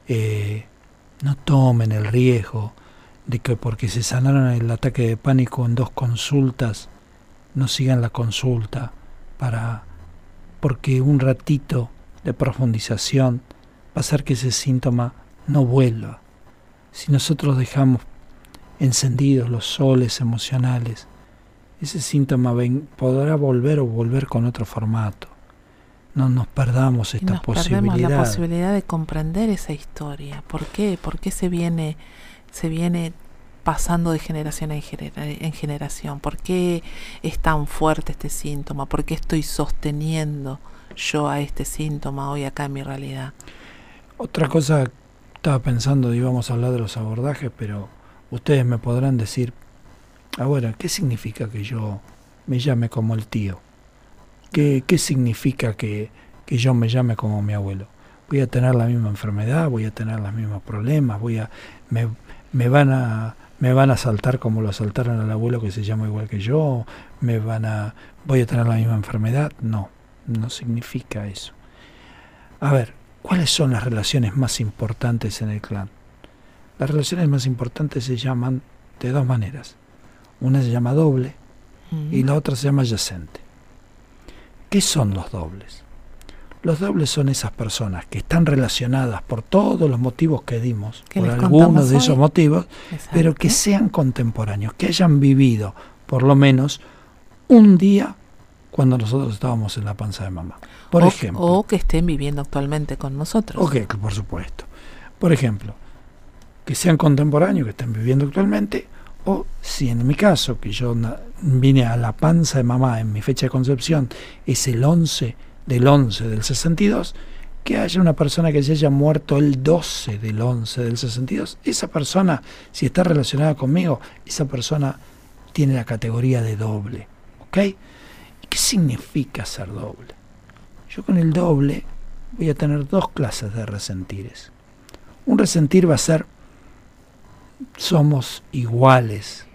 eh, no tomen el riesgo de que porque se sanaron el ataque de pánico en dos consultas, no sigan la consulta para porque un ratito de profundización hacer que ese síntoma no vuelva. Si nosotros dejamos encendidos los soles emocionales, ese síntoma podrá volver o volver con otro formato. No nos perdamos esta posibilidad. la posibilidad de comprender esa historia. ¿Por qué? ¿Por qué se viene se viene pasando de generación en, generación? ¿Por qué es tan fuerte este síntoma? ¿Por qué estoy sosteniendo yo a este síntoma hoy acá en mi realidad? Otra cosa, estaba pensando, íbamos a hablar de los abordajes, pero ustedes me podrán decir, ahora, ¿qué significa que yo me llame como el tío? ¿Qué, qué significa que, que yo me llame como mi abuelo? voy a tener la misma enfermedad, voy a tener los mismos problemas, voy a me, me van a me van a saltar como lo asaltaron al abuelo que se llama igual que yo, me van a voy a tener la misma enfermedad, no, no significa eso. A ver, ¿cuáles son las relaciones más importantes en el clan? Las relaciones más importantes se llaman de dos maneras. Una se llama doble y la otra se llama yacente. ¿Qué son los dobles? Los dobles son esas personas que están relacionadas por todos los motivos que dimos, por algunos de esos motivos, pero que sean contemporáneos, que hayan vivido por lo menos un día cuando nosotros estábamos en la panza de mamá. Por ejemplo. O que estén viviendo actualmente con nosotros. Ok, por supuesto. Por ejemplo, que sean contemporáneos, que estén viviendo actualmente, o si en mi caso, que yo vine a la panza de mamá en mi fecha de concepción, es el 11 del 11 del 62, que haya una persona que se haya muerto el 12 del 11 del 62, esa persona, si está relacionada conmigo, esa persona tiene la categoría de doble. ¿Ok? ¿Y qué significa ser doble? Yo con el doble voy a tener dos clases de resentires. Un resentir va a ser somos iguales,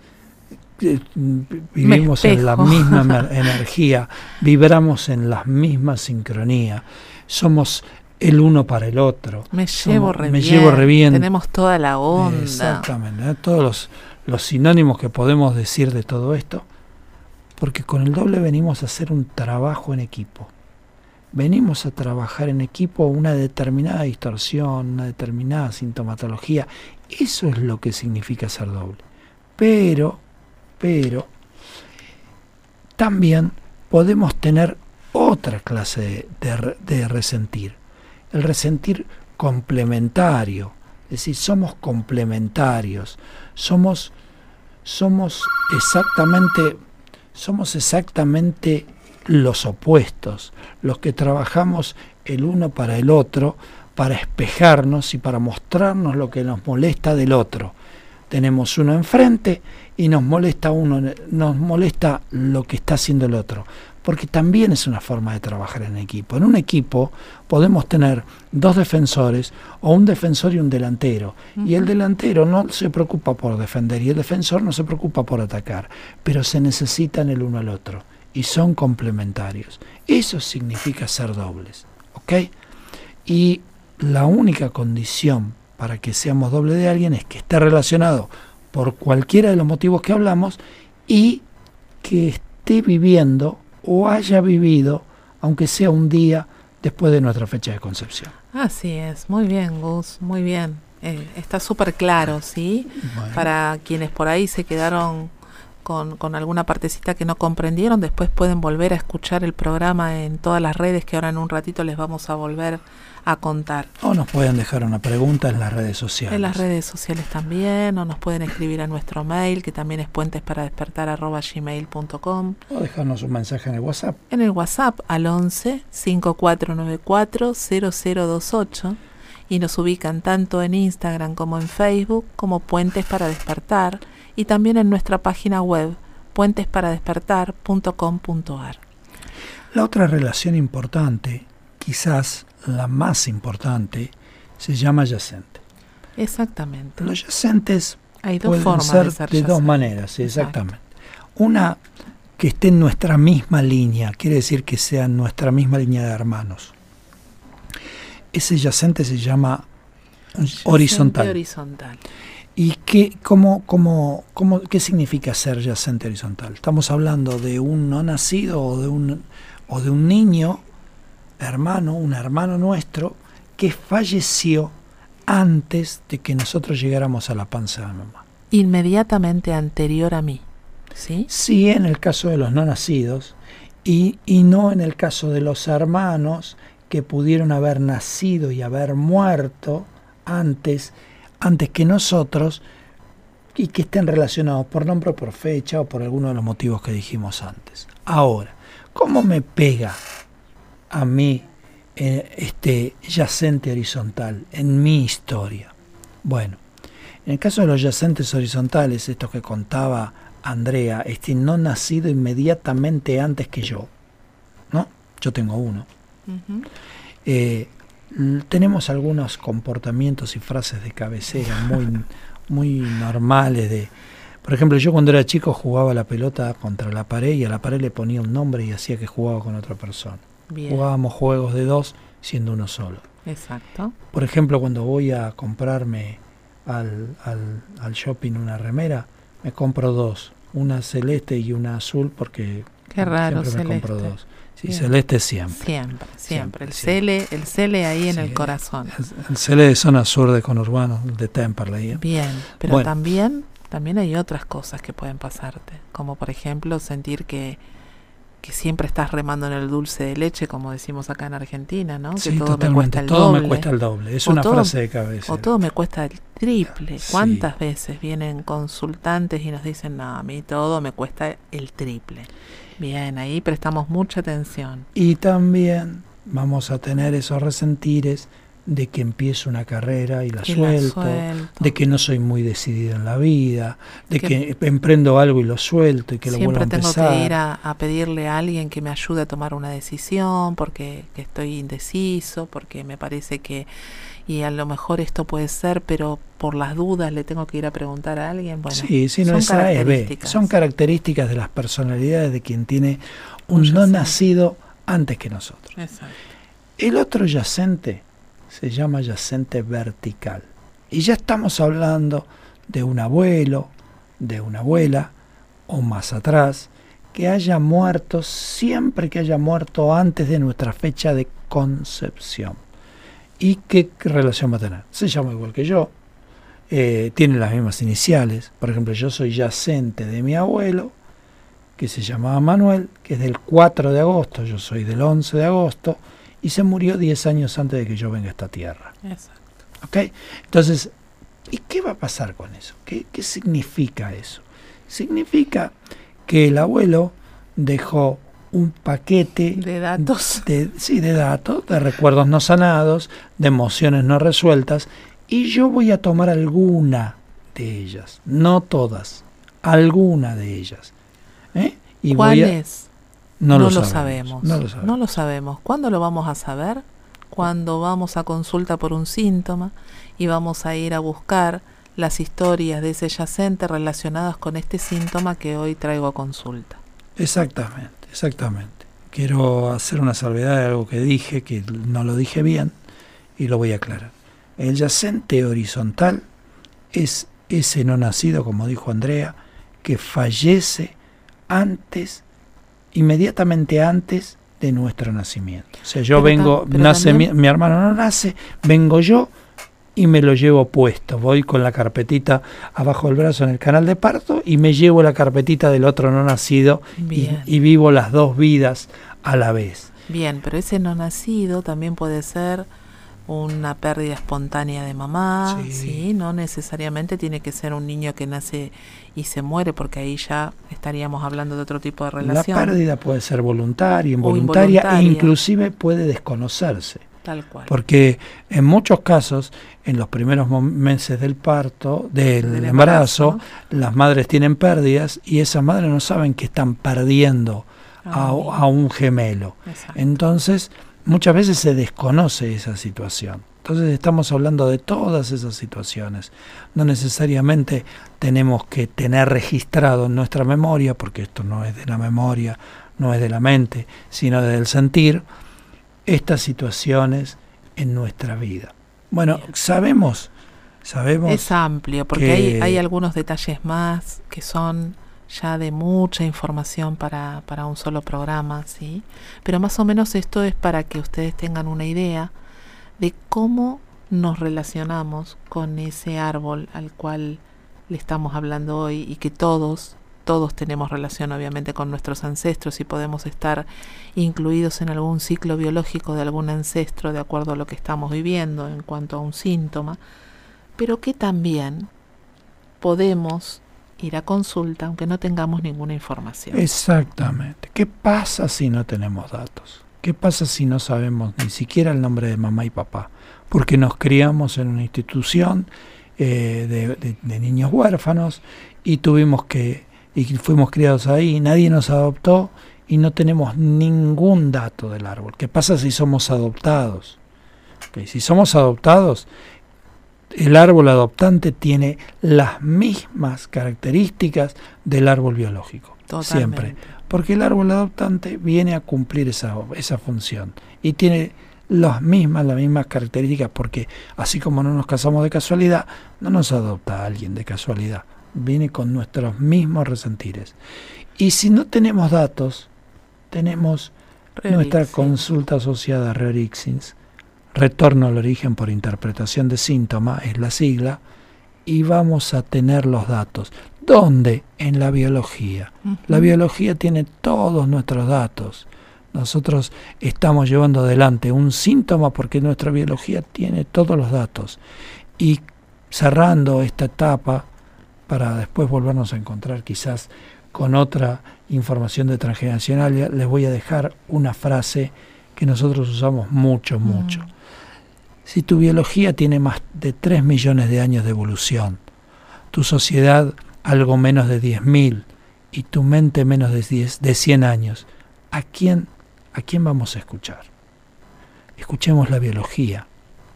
eh, vivimos en la misma [LAUGHS] energía, vibramos en la misma sincronía, somos el uno para el otro. Me llevo, re, me bien, llevo re bien. Tenemos toda la onda. Exactamente, todos los, los sinónimos que podemos decir de todo esto, porque con el doble venimos a hacer un trabajo en equipo. Venimos a trabajar en equipo una determinada distorsión, una determinada sintomatología. Eso es lo que significa ser doble. Pero, pero, también podemos tener otra clase de, resentir el resentir complementario. Es decir, somos complementarios, somos, somos exactamente, somos exactamente los opuestos, los que trabajamos el uno para el otro, para espejarnos y para mostrarnos lo que nos molesta del otro. Tenemos uno enfrente y nos molesta uno, nos molesta lo que está haciendo el otro porque también es una forma de trabajar en equipo. En un equipo podemos tener dos defensores o un defensor y un delantero, y el delantero no se preocupa por defender y el defensor no se preocupa por atacar, pero se necesitan el uno al otro y son complementarios. Eso significa ser dobles, ¿ok? Y la única condición para que seamos doble de alguien es que esté relacionado por cualquiera de los motivos que hablamos y que esté viviendo o haya vivido, aunque sea un día después de nuestra fecha de concepción. Así es, muy bien, Gus, muy bien. Eh, está súper claro, ¿sí? Para quienes por ahí se quedaron con, con, alguna partecita que no comprendieron, después pueden volver a escuchar el programa en todas las redes que ahora en un ratito les vamos a volver a contar. O nos pueden dejar una pregunta en las redes sociales. En las redes sociales también, o nos pueden escribir a nuestro mail, que también es puentes para despertar gmail.com. O dejarnos un mensaje en el WhatsApp. En el WhatsApp al 11 5494 0028 y nos ubican tanto en Instagram como en Facebook como Puentes para Despertar y también en nuestra página web puentesparadespertar.com.ar. La otra relación importante, quizás la más importante, se llama yacente. Exactamente. Los yacentes Hay dos pueden formas ser de, ser de dos maneras, exactamente. Una que esté en nuestra misma línea, quiere decir que sea en nuestra misma línea de hermanos. Ese yacente se llama horizontal. horizontal. ¿Y qué, cómo, cómo, cómo, qué significa ser yacente horizontal? Estamos hablando de un no nacido o de un, o de un niño hermano, un hermano nuestro, que falleció antes de que nosotros llegáramos a la panza de mamá. Inmediatamente anterior a mí, ¿sí? Sí, en el caso de los no nacidos y, y no en el caso de los hermanos que pudieron haber nacido y haber muerto antes, antes que nosotros y que estén relacionados por nombre o por fecha o por alguno de los motivos que dijimos antes. Ahora, ¿cómo me pega a mí eh, este yacente horizontal en mi historia. Bueno, en el caso de los yacentes horizontales, estos que contaba Andrea, este no nacido inmediatamente antes que yo, ¿no? Yo tengo uno. Eh, tenemos algunos comportamientos y frases de cabecera muy, [LAUGHS] muy normales de, por ejemplo, yo cuando era chico jugaba la pelota contra la pared y a la pared le ponía un nombre y hacía que jugaba con otra persona. Jugábamos juegos de dos siendo uno solo. Exacto. Por ejemplo, cuando voy a comprarme al, al, al shopping una remera, me compro dos, una celeste y una azul porque Qué raro, siempre me compro dos. Sí, celeste siempre. Siempre, siempre. El cele, el cele ahí en el corazón. El, cele de zona sur de conurbano, de Temperley. ¿eh? Bien, pero también, también hay otras cosas que pueden pasarte, como por ejemplo sentir que que siempre estás remando en el dulce de leche, como decimos acá en Argentina, ¿no? que todo me cuesta el todo me cuesta el doble, es una frase de cabeza. O todo me cuesta el triple. ¿Cuántas veces vienen consultantes y nos dicen, no, a mí todo me cuesta el triple? Bien, ahí prestamos mucha atención. Y también vamos a tener esos resentires de que empiezo una carrera y la, suelto, de que no soy muy decidida en la vida, de que, emprendo algo y lo suelto y que lo vuelvo a empezar. Siempre tengo que ir a, pedirle a alguien que me ayude a tomar una decisión porque estoy indeciso, porque me parece que y a lo mejor esto puede ser, pero por las dudas le tengo que ir a preguntar a alguien. Bueno, sí, sí, no son características. Son características de las personalidades de quien tiene un no nacido antes que nosotros. Exacto. El otro yacente se llama yacente vertical. Y ya estamos hablando de un abuelo, de una abuela, o más atrás, que haya muerto siempre que haya muerto antes de nuestra fecha de concepción. ¿Y qué relación va a tener? Se llama igual que yo, eh, tiene las mismas iniciales. Por ejemplo, yo soy yacente de mi abuelo, que se llamaba Manuel, que es del 4 de agosto, yo soy del 11 de agosto, y se murió 10 años antes de que yo venga a esta tierra. Exacto. ¿Ok? Entonces, ¿y qué va a pasar con eso? ¿Qué, qué significa eso? Significa que el abuelo dejó un paquete de datos. De, sí, de datos, de recuerdos no sanados, de emociones no resueltas, y yo voy a tomar alguna de ellas, no todas, alguna de ellas. ¿eh? Y ¿Cuáles? No, lo, sabemos, no, lo, sabemos, no lo sabemos. ¿Cuándo lo vamos a saber? Cuando vamos a consulta por un síntoma y vamos a ir a buscar las historias de ese yacente relacionadas con este síntoma que hoy traigo a consulta. Exactamente, exactamente. Quiero hacer una salvedad de algo que dije, que no lo dije bien, y lo voy a aclarar. El yacente horizontal es ese no nacido, como dijo Andrea, que fallece antes inmediatamente antes de nuestro nacimiento. O sea, yo vengo, nace mi, hermano no nace, vengo yo y me lo llevo puesto. Voy con la carpetita abajo del brazo en el canal de parto y me llevo la carpetita del otro no nacido y, y, vivo las dos vidas a la vez. Bien, pero ese no nacido también puede ser una pérdida espontánea de mamá, sí. No necesariamente tiene que ser un niño que nace y se muere, porque ahí ya estaríamos hablando de otro tipo de relación. La pérdida puede ser voluntaria, involuntaria, e inclusive puede desconocerse. Tal cual. Porque en muchos casos, en los primeros meses del parto, del, embarazo, las madres tienen pérdidas y esas madres no saben que están perdiendo a, a, un gemelo. Entonces, muchas veces se desconoce esa situación. Entonces estamos hablando de todas esas situaciones. No necesariamente tenemos que tener registrado en nuestra memoria, porque esto no es de la memoria, no es de la mente, sino del sentir, estas situaciones en nuestra vida. Bueno, sabemos, sabemos... Es amplio, porque hay, hay algunos detalles más que son ya de mucha información para, para un solo programa, ¿sí? Pero más o menos esto es para que ustedes tengan una idea de cómo nos relacionamos con ese árbol al cual le estamos hablando hoy y que todos, todos tenemos relación obviamente con nuestros ancestros y podemos estar incluidos en algún ciclo biológico de algún ancestro de acuerdo a lo que estamos viviendo en cuanto a un síntoma, pero que también podemos ir a consulta aunque no tengamos ninguna información. Exactamente. ¿Qué pasa si no tenemos datos? ¿Qué pasa si no sabemos ni siquiera el nombre de mamá y papá? Porque nos criamos en una institución eh, de, niños huérfanos y tuvimos que, y fuimos criados ahí, nadie nos adoptó y no tenemos ningún dato del árbol. ¿Qué pasa si somos adoptados? si somos adoptados, el árbol adoptante tiene las mismas características del árbol biológico. Siempre. Porque el árbol adoptante viene a cumplir esa, esa función y tiene las mismas, las mismas características, porque así como no nos casamos de casualidad, no nos adopta alguien de casualidad. Viene con nuestros mismos resentires. Y si no tenemos datos, tenemos nuestra consulta asociada a Rerixins, Retorno al origen por interpretación de síntoma es la sigla y vamos a tener los datos. ¿Dónde? En la biología. La biología tiene todos nuestros datos. Nosotros estamos llevando adelante un síntoma porque nuestra biología tiene todos los datos. Y cerrando esta etapa, para después volvernos a encontrar quizás con otra información de transgeneracional, les voy a dejar una frase que nosotros usamos mucho, mucho. Si tu biología tiene más de 3 millones de años de evolución, tu sociedad algo menos de 10.000 y tu mente menos de, 10, de 100 años, ¿a quién, ¿a quién vamos a escuchar? Escuchemos la biología.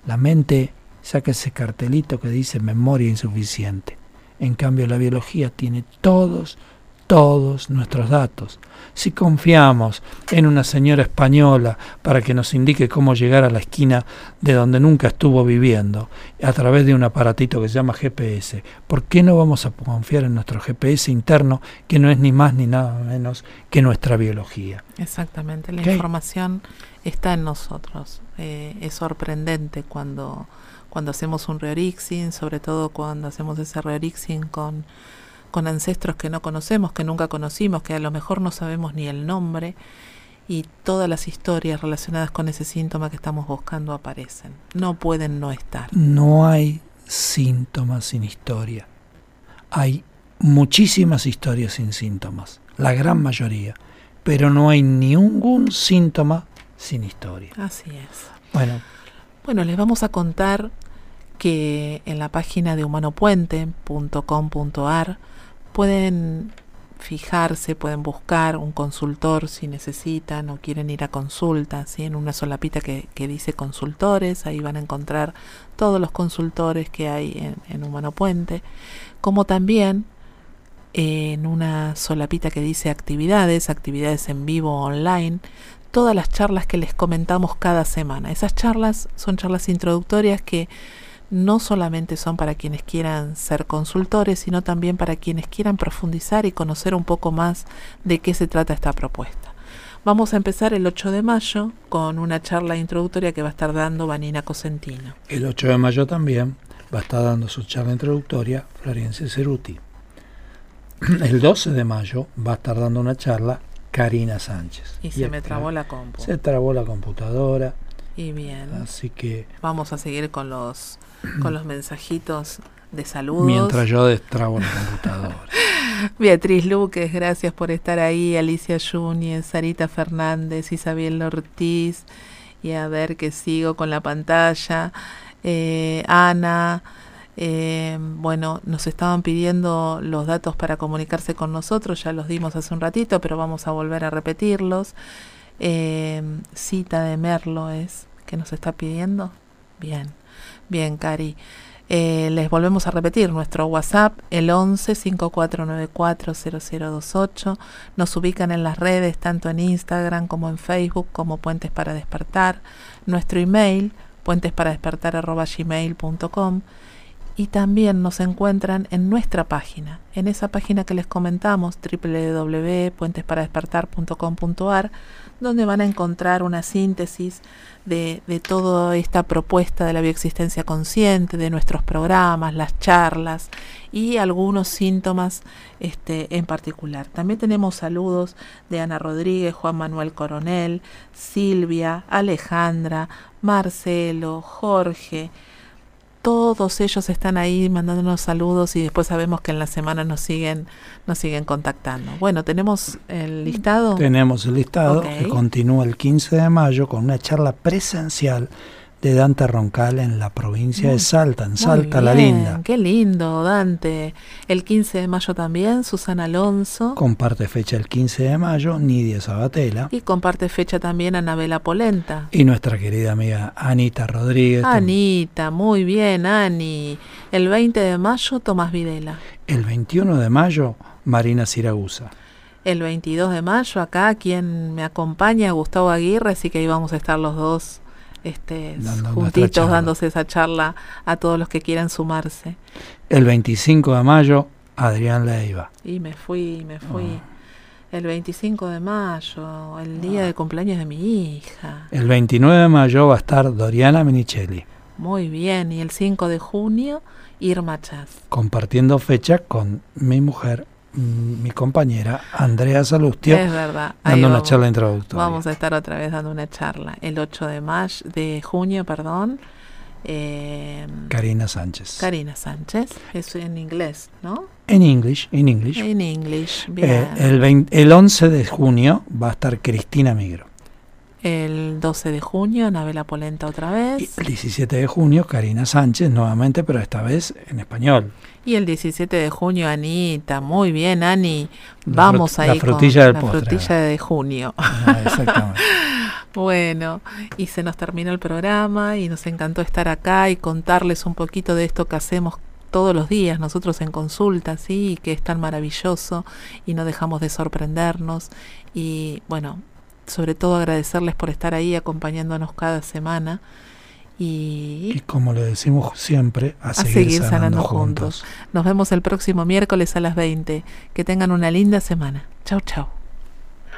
La mente saca ese cartelito que dice memoria insuficiente. En cambio, la biología tiene todos todos nuestros datos. Si confiamos en una señora española para que nos indique cómo llegar a la esquina de donde nunca estuvo viviendo a través de un aparatito que se llama GPS, ¿por qué no vamos a confiar en nuestro GPS interno que no es ni más ni nada menos que nuestra biología? Exactamente, la información está en nosotros. Eh, es sorprendente cuando, cuando hacemos un reorixing, sobre todo cuando hacemos ese reorixing con con ancestros que no conocemos, que nunca conocimos, que a lo mejor no sabemos ni el nombre, y todas las historias relacionadas con ese síntoma que estamos buscando aparecen. No pueden no estar. No hay síntomas sin historia. Hay muchísimas historias sin síntomas, la gran mayoría, pero no hay ningún síntoma sin historia. Así es. Bueno, bueno, les vamos a contar que en la página de humanopuente.com.ar pueden fijarse, pueden buscar un consultor si necesitan o quieren ir a consulta, ¿sí? en una solapita que, que dice consultores, ahí van a encontrar todos los consultores que hay en, en Humano Puente, como también en una solapita que dice actividades, actividades en vivo online, todas las charlas que les comentamos cada semana. Esas charlas son charlas introductorias que no solamente son para quienes quieran ser consultores, sino también para quienes quieran profundizar y conocer un poco más de qué se trata esta propuesta. Vamos a empezar el 8 de mayo con una charla introductoria que va a estar dando Vanina Cosentino. El 8 de mayo también va a estar dando su charla introductoria Florencia Ceruti. [CLEARS THROAT] El 12 de mayo va a estar dando una charla Karina Sánchez. Y, se me trabó la compu. Se trabó la computadora. Y bien. Así que. Vamos a seguir con los con los mensajitos de saludos. Mientras yo destrabo la computadora. [LAUGHS] Beatriz Luques, gracias por estar ahí. Alicia Núñez, Sarita Fernández, Isabel Ortiz. Y a ver que sigo con la pantalla. Eh, Ana. Eh, bueno, nos estaban pidiendo los datos para comunicarse con nosotros, ya los dimos hace un ratito, pero vamos a volver a repetirlos. Eh, cita de Merlo es que nos está pidiendo. Bien. Bien, Cari. Eh, les volvemos a repetir nuestro WhatsApp, el 11 5494 0028. Nos ubican en las redes, tanto en Instagram como en Facebook, como Puentes para Despertar. Nuestro email, puentesparadespertar.gmail.com y también nos encuentran en nuestra página, en esa página que les comentamos, www.puentesparadespertar.com.ar, donde van a encontrar una síntesis de, de, toda esta propuesta de la bioexistencia consciente, de nuestros programas, las charlas y algunos síntomas este, en particular. También tenemos saludos de Ana Rodríguez, Juan Manuel Coronel, Silvia, Alejandra, Marcelo, Jorge, todos ellos están ahí mandándonos saludos y después sabemos que en la semana nos siguen nos siguen contactando. Bueno, tenemos el listado. Tenemos el listado que continúa el 15 de mayo con una charla presencial de Dante Roncal en la provincia de Salta, en Salta la Linda. Qué lindo, Dante. El 15 de mayo también, Susana Alonso. Comparte fecha el 15 de mayo, Nidia Sabatella. Y comparte fecha también Anabela Polenta. Y nuestra querida amiga Anita Rodríguez. Anita, muy bien, Ani. El 20 de mayo, Tomás Videla. El 21 de mayo, Marina Siragusa. El 22 de mayo, acá quien me acompaña, Gustavo Aguirre, así que ahí vamos a estar los dos este, juntitos dándose esa charla a todos los que quieran sumarse. El 25 de mayo, Adrián Leiva. Y me fui, me fui. Ah. El 25 de mayo, el día ah. de cumpleaños de mi hija. El 29 de mayo va a estar Doriana Minicelli. Muy bien, y el 5 de junio, Irma Chas. Compartiendo fecha con mi mujer mi compañera Andrea Salustio es verdad. dando una charla introductoria. Vamos a estar otra vez dando una charla el 8 de mayo, de junio, perdón. Eh, Karina Sánchez. Karina Sánchez, es en inglés, ¿no? En inglés, en inglés. En inglés, eh, el, el 11 de junio va a estar Cristina Migro. El 12 de junio, Anabela Polenta otra vez. Y el 17 de junio, Karina Sánchez nuevamente, pero esta vez en español. Y el 17 de junio, Anita. Muy bien, Ani. Vamos la ahí frutilla con del la postre. frutilla de junio. Ah, exactamente. [LAUGHS] Bueno, y se nos terminó el programa y nos encantó estar acá y contarles un poquito de esto que hacemos todos los días nosotros en consulta, ¿sí? Y que es tan maravilloso y no dejamos de sorprendernos. Y bueno, sobre todo agradecerles por estar ahí acompañándonos cada semana. Y Y como le decimos siempre, a, a seguir, seguir sanando, sanando juntos. juntos. Nos vemos el próximo miércoles a las 20. Que tengan una linda semana. Chau, chau.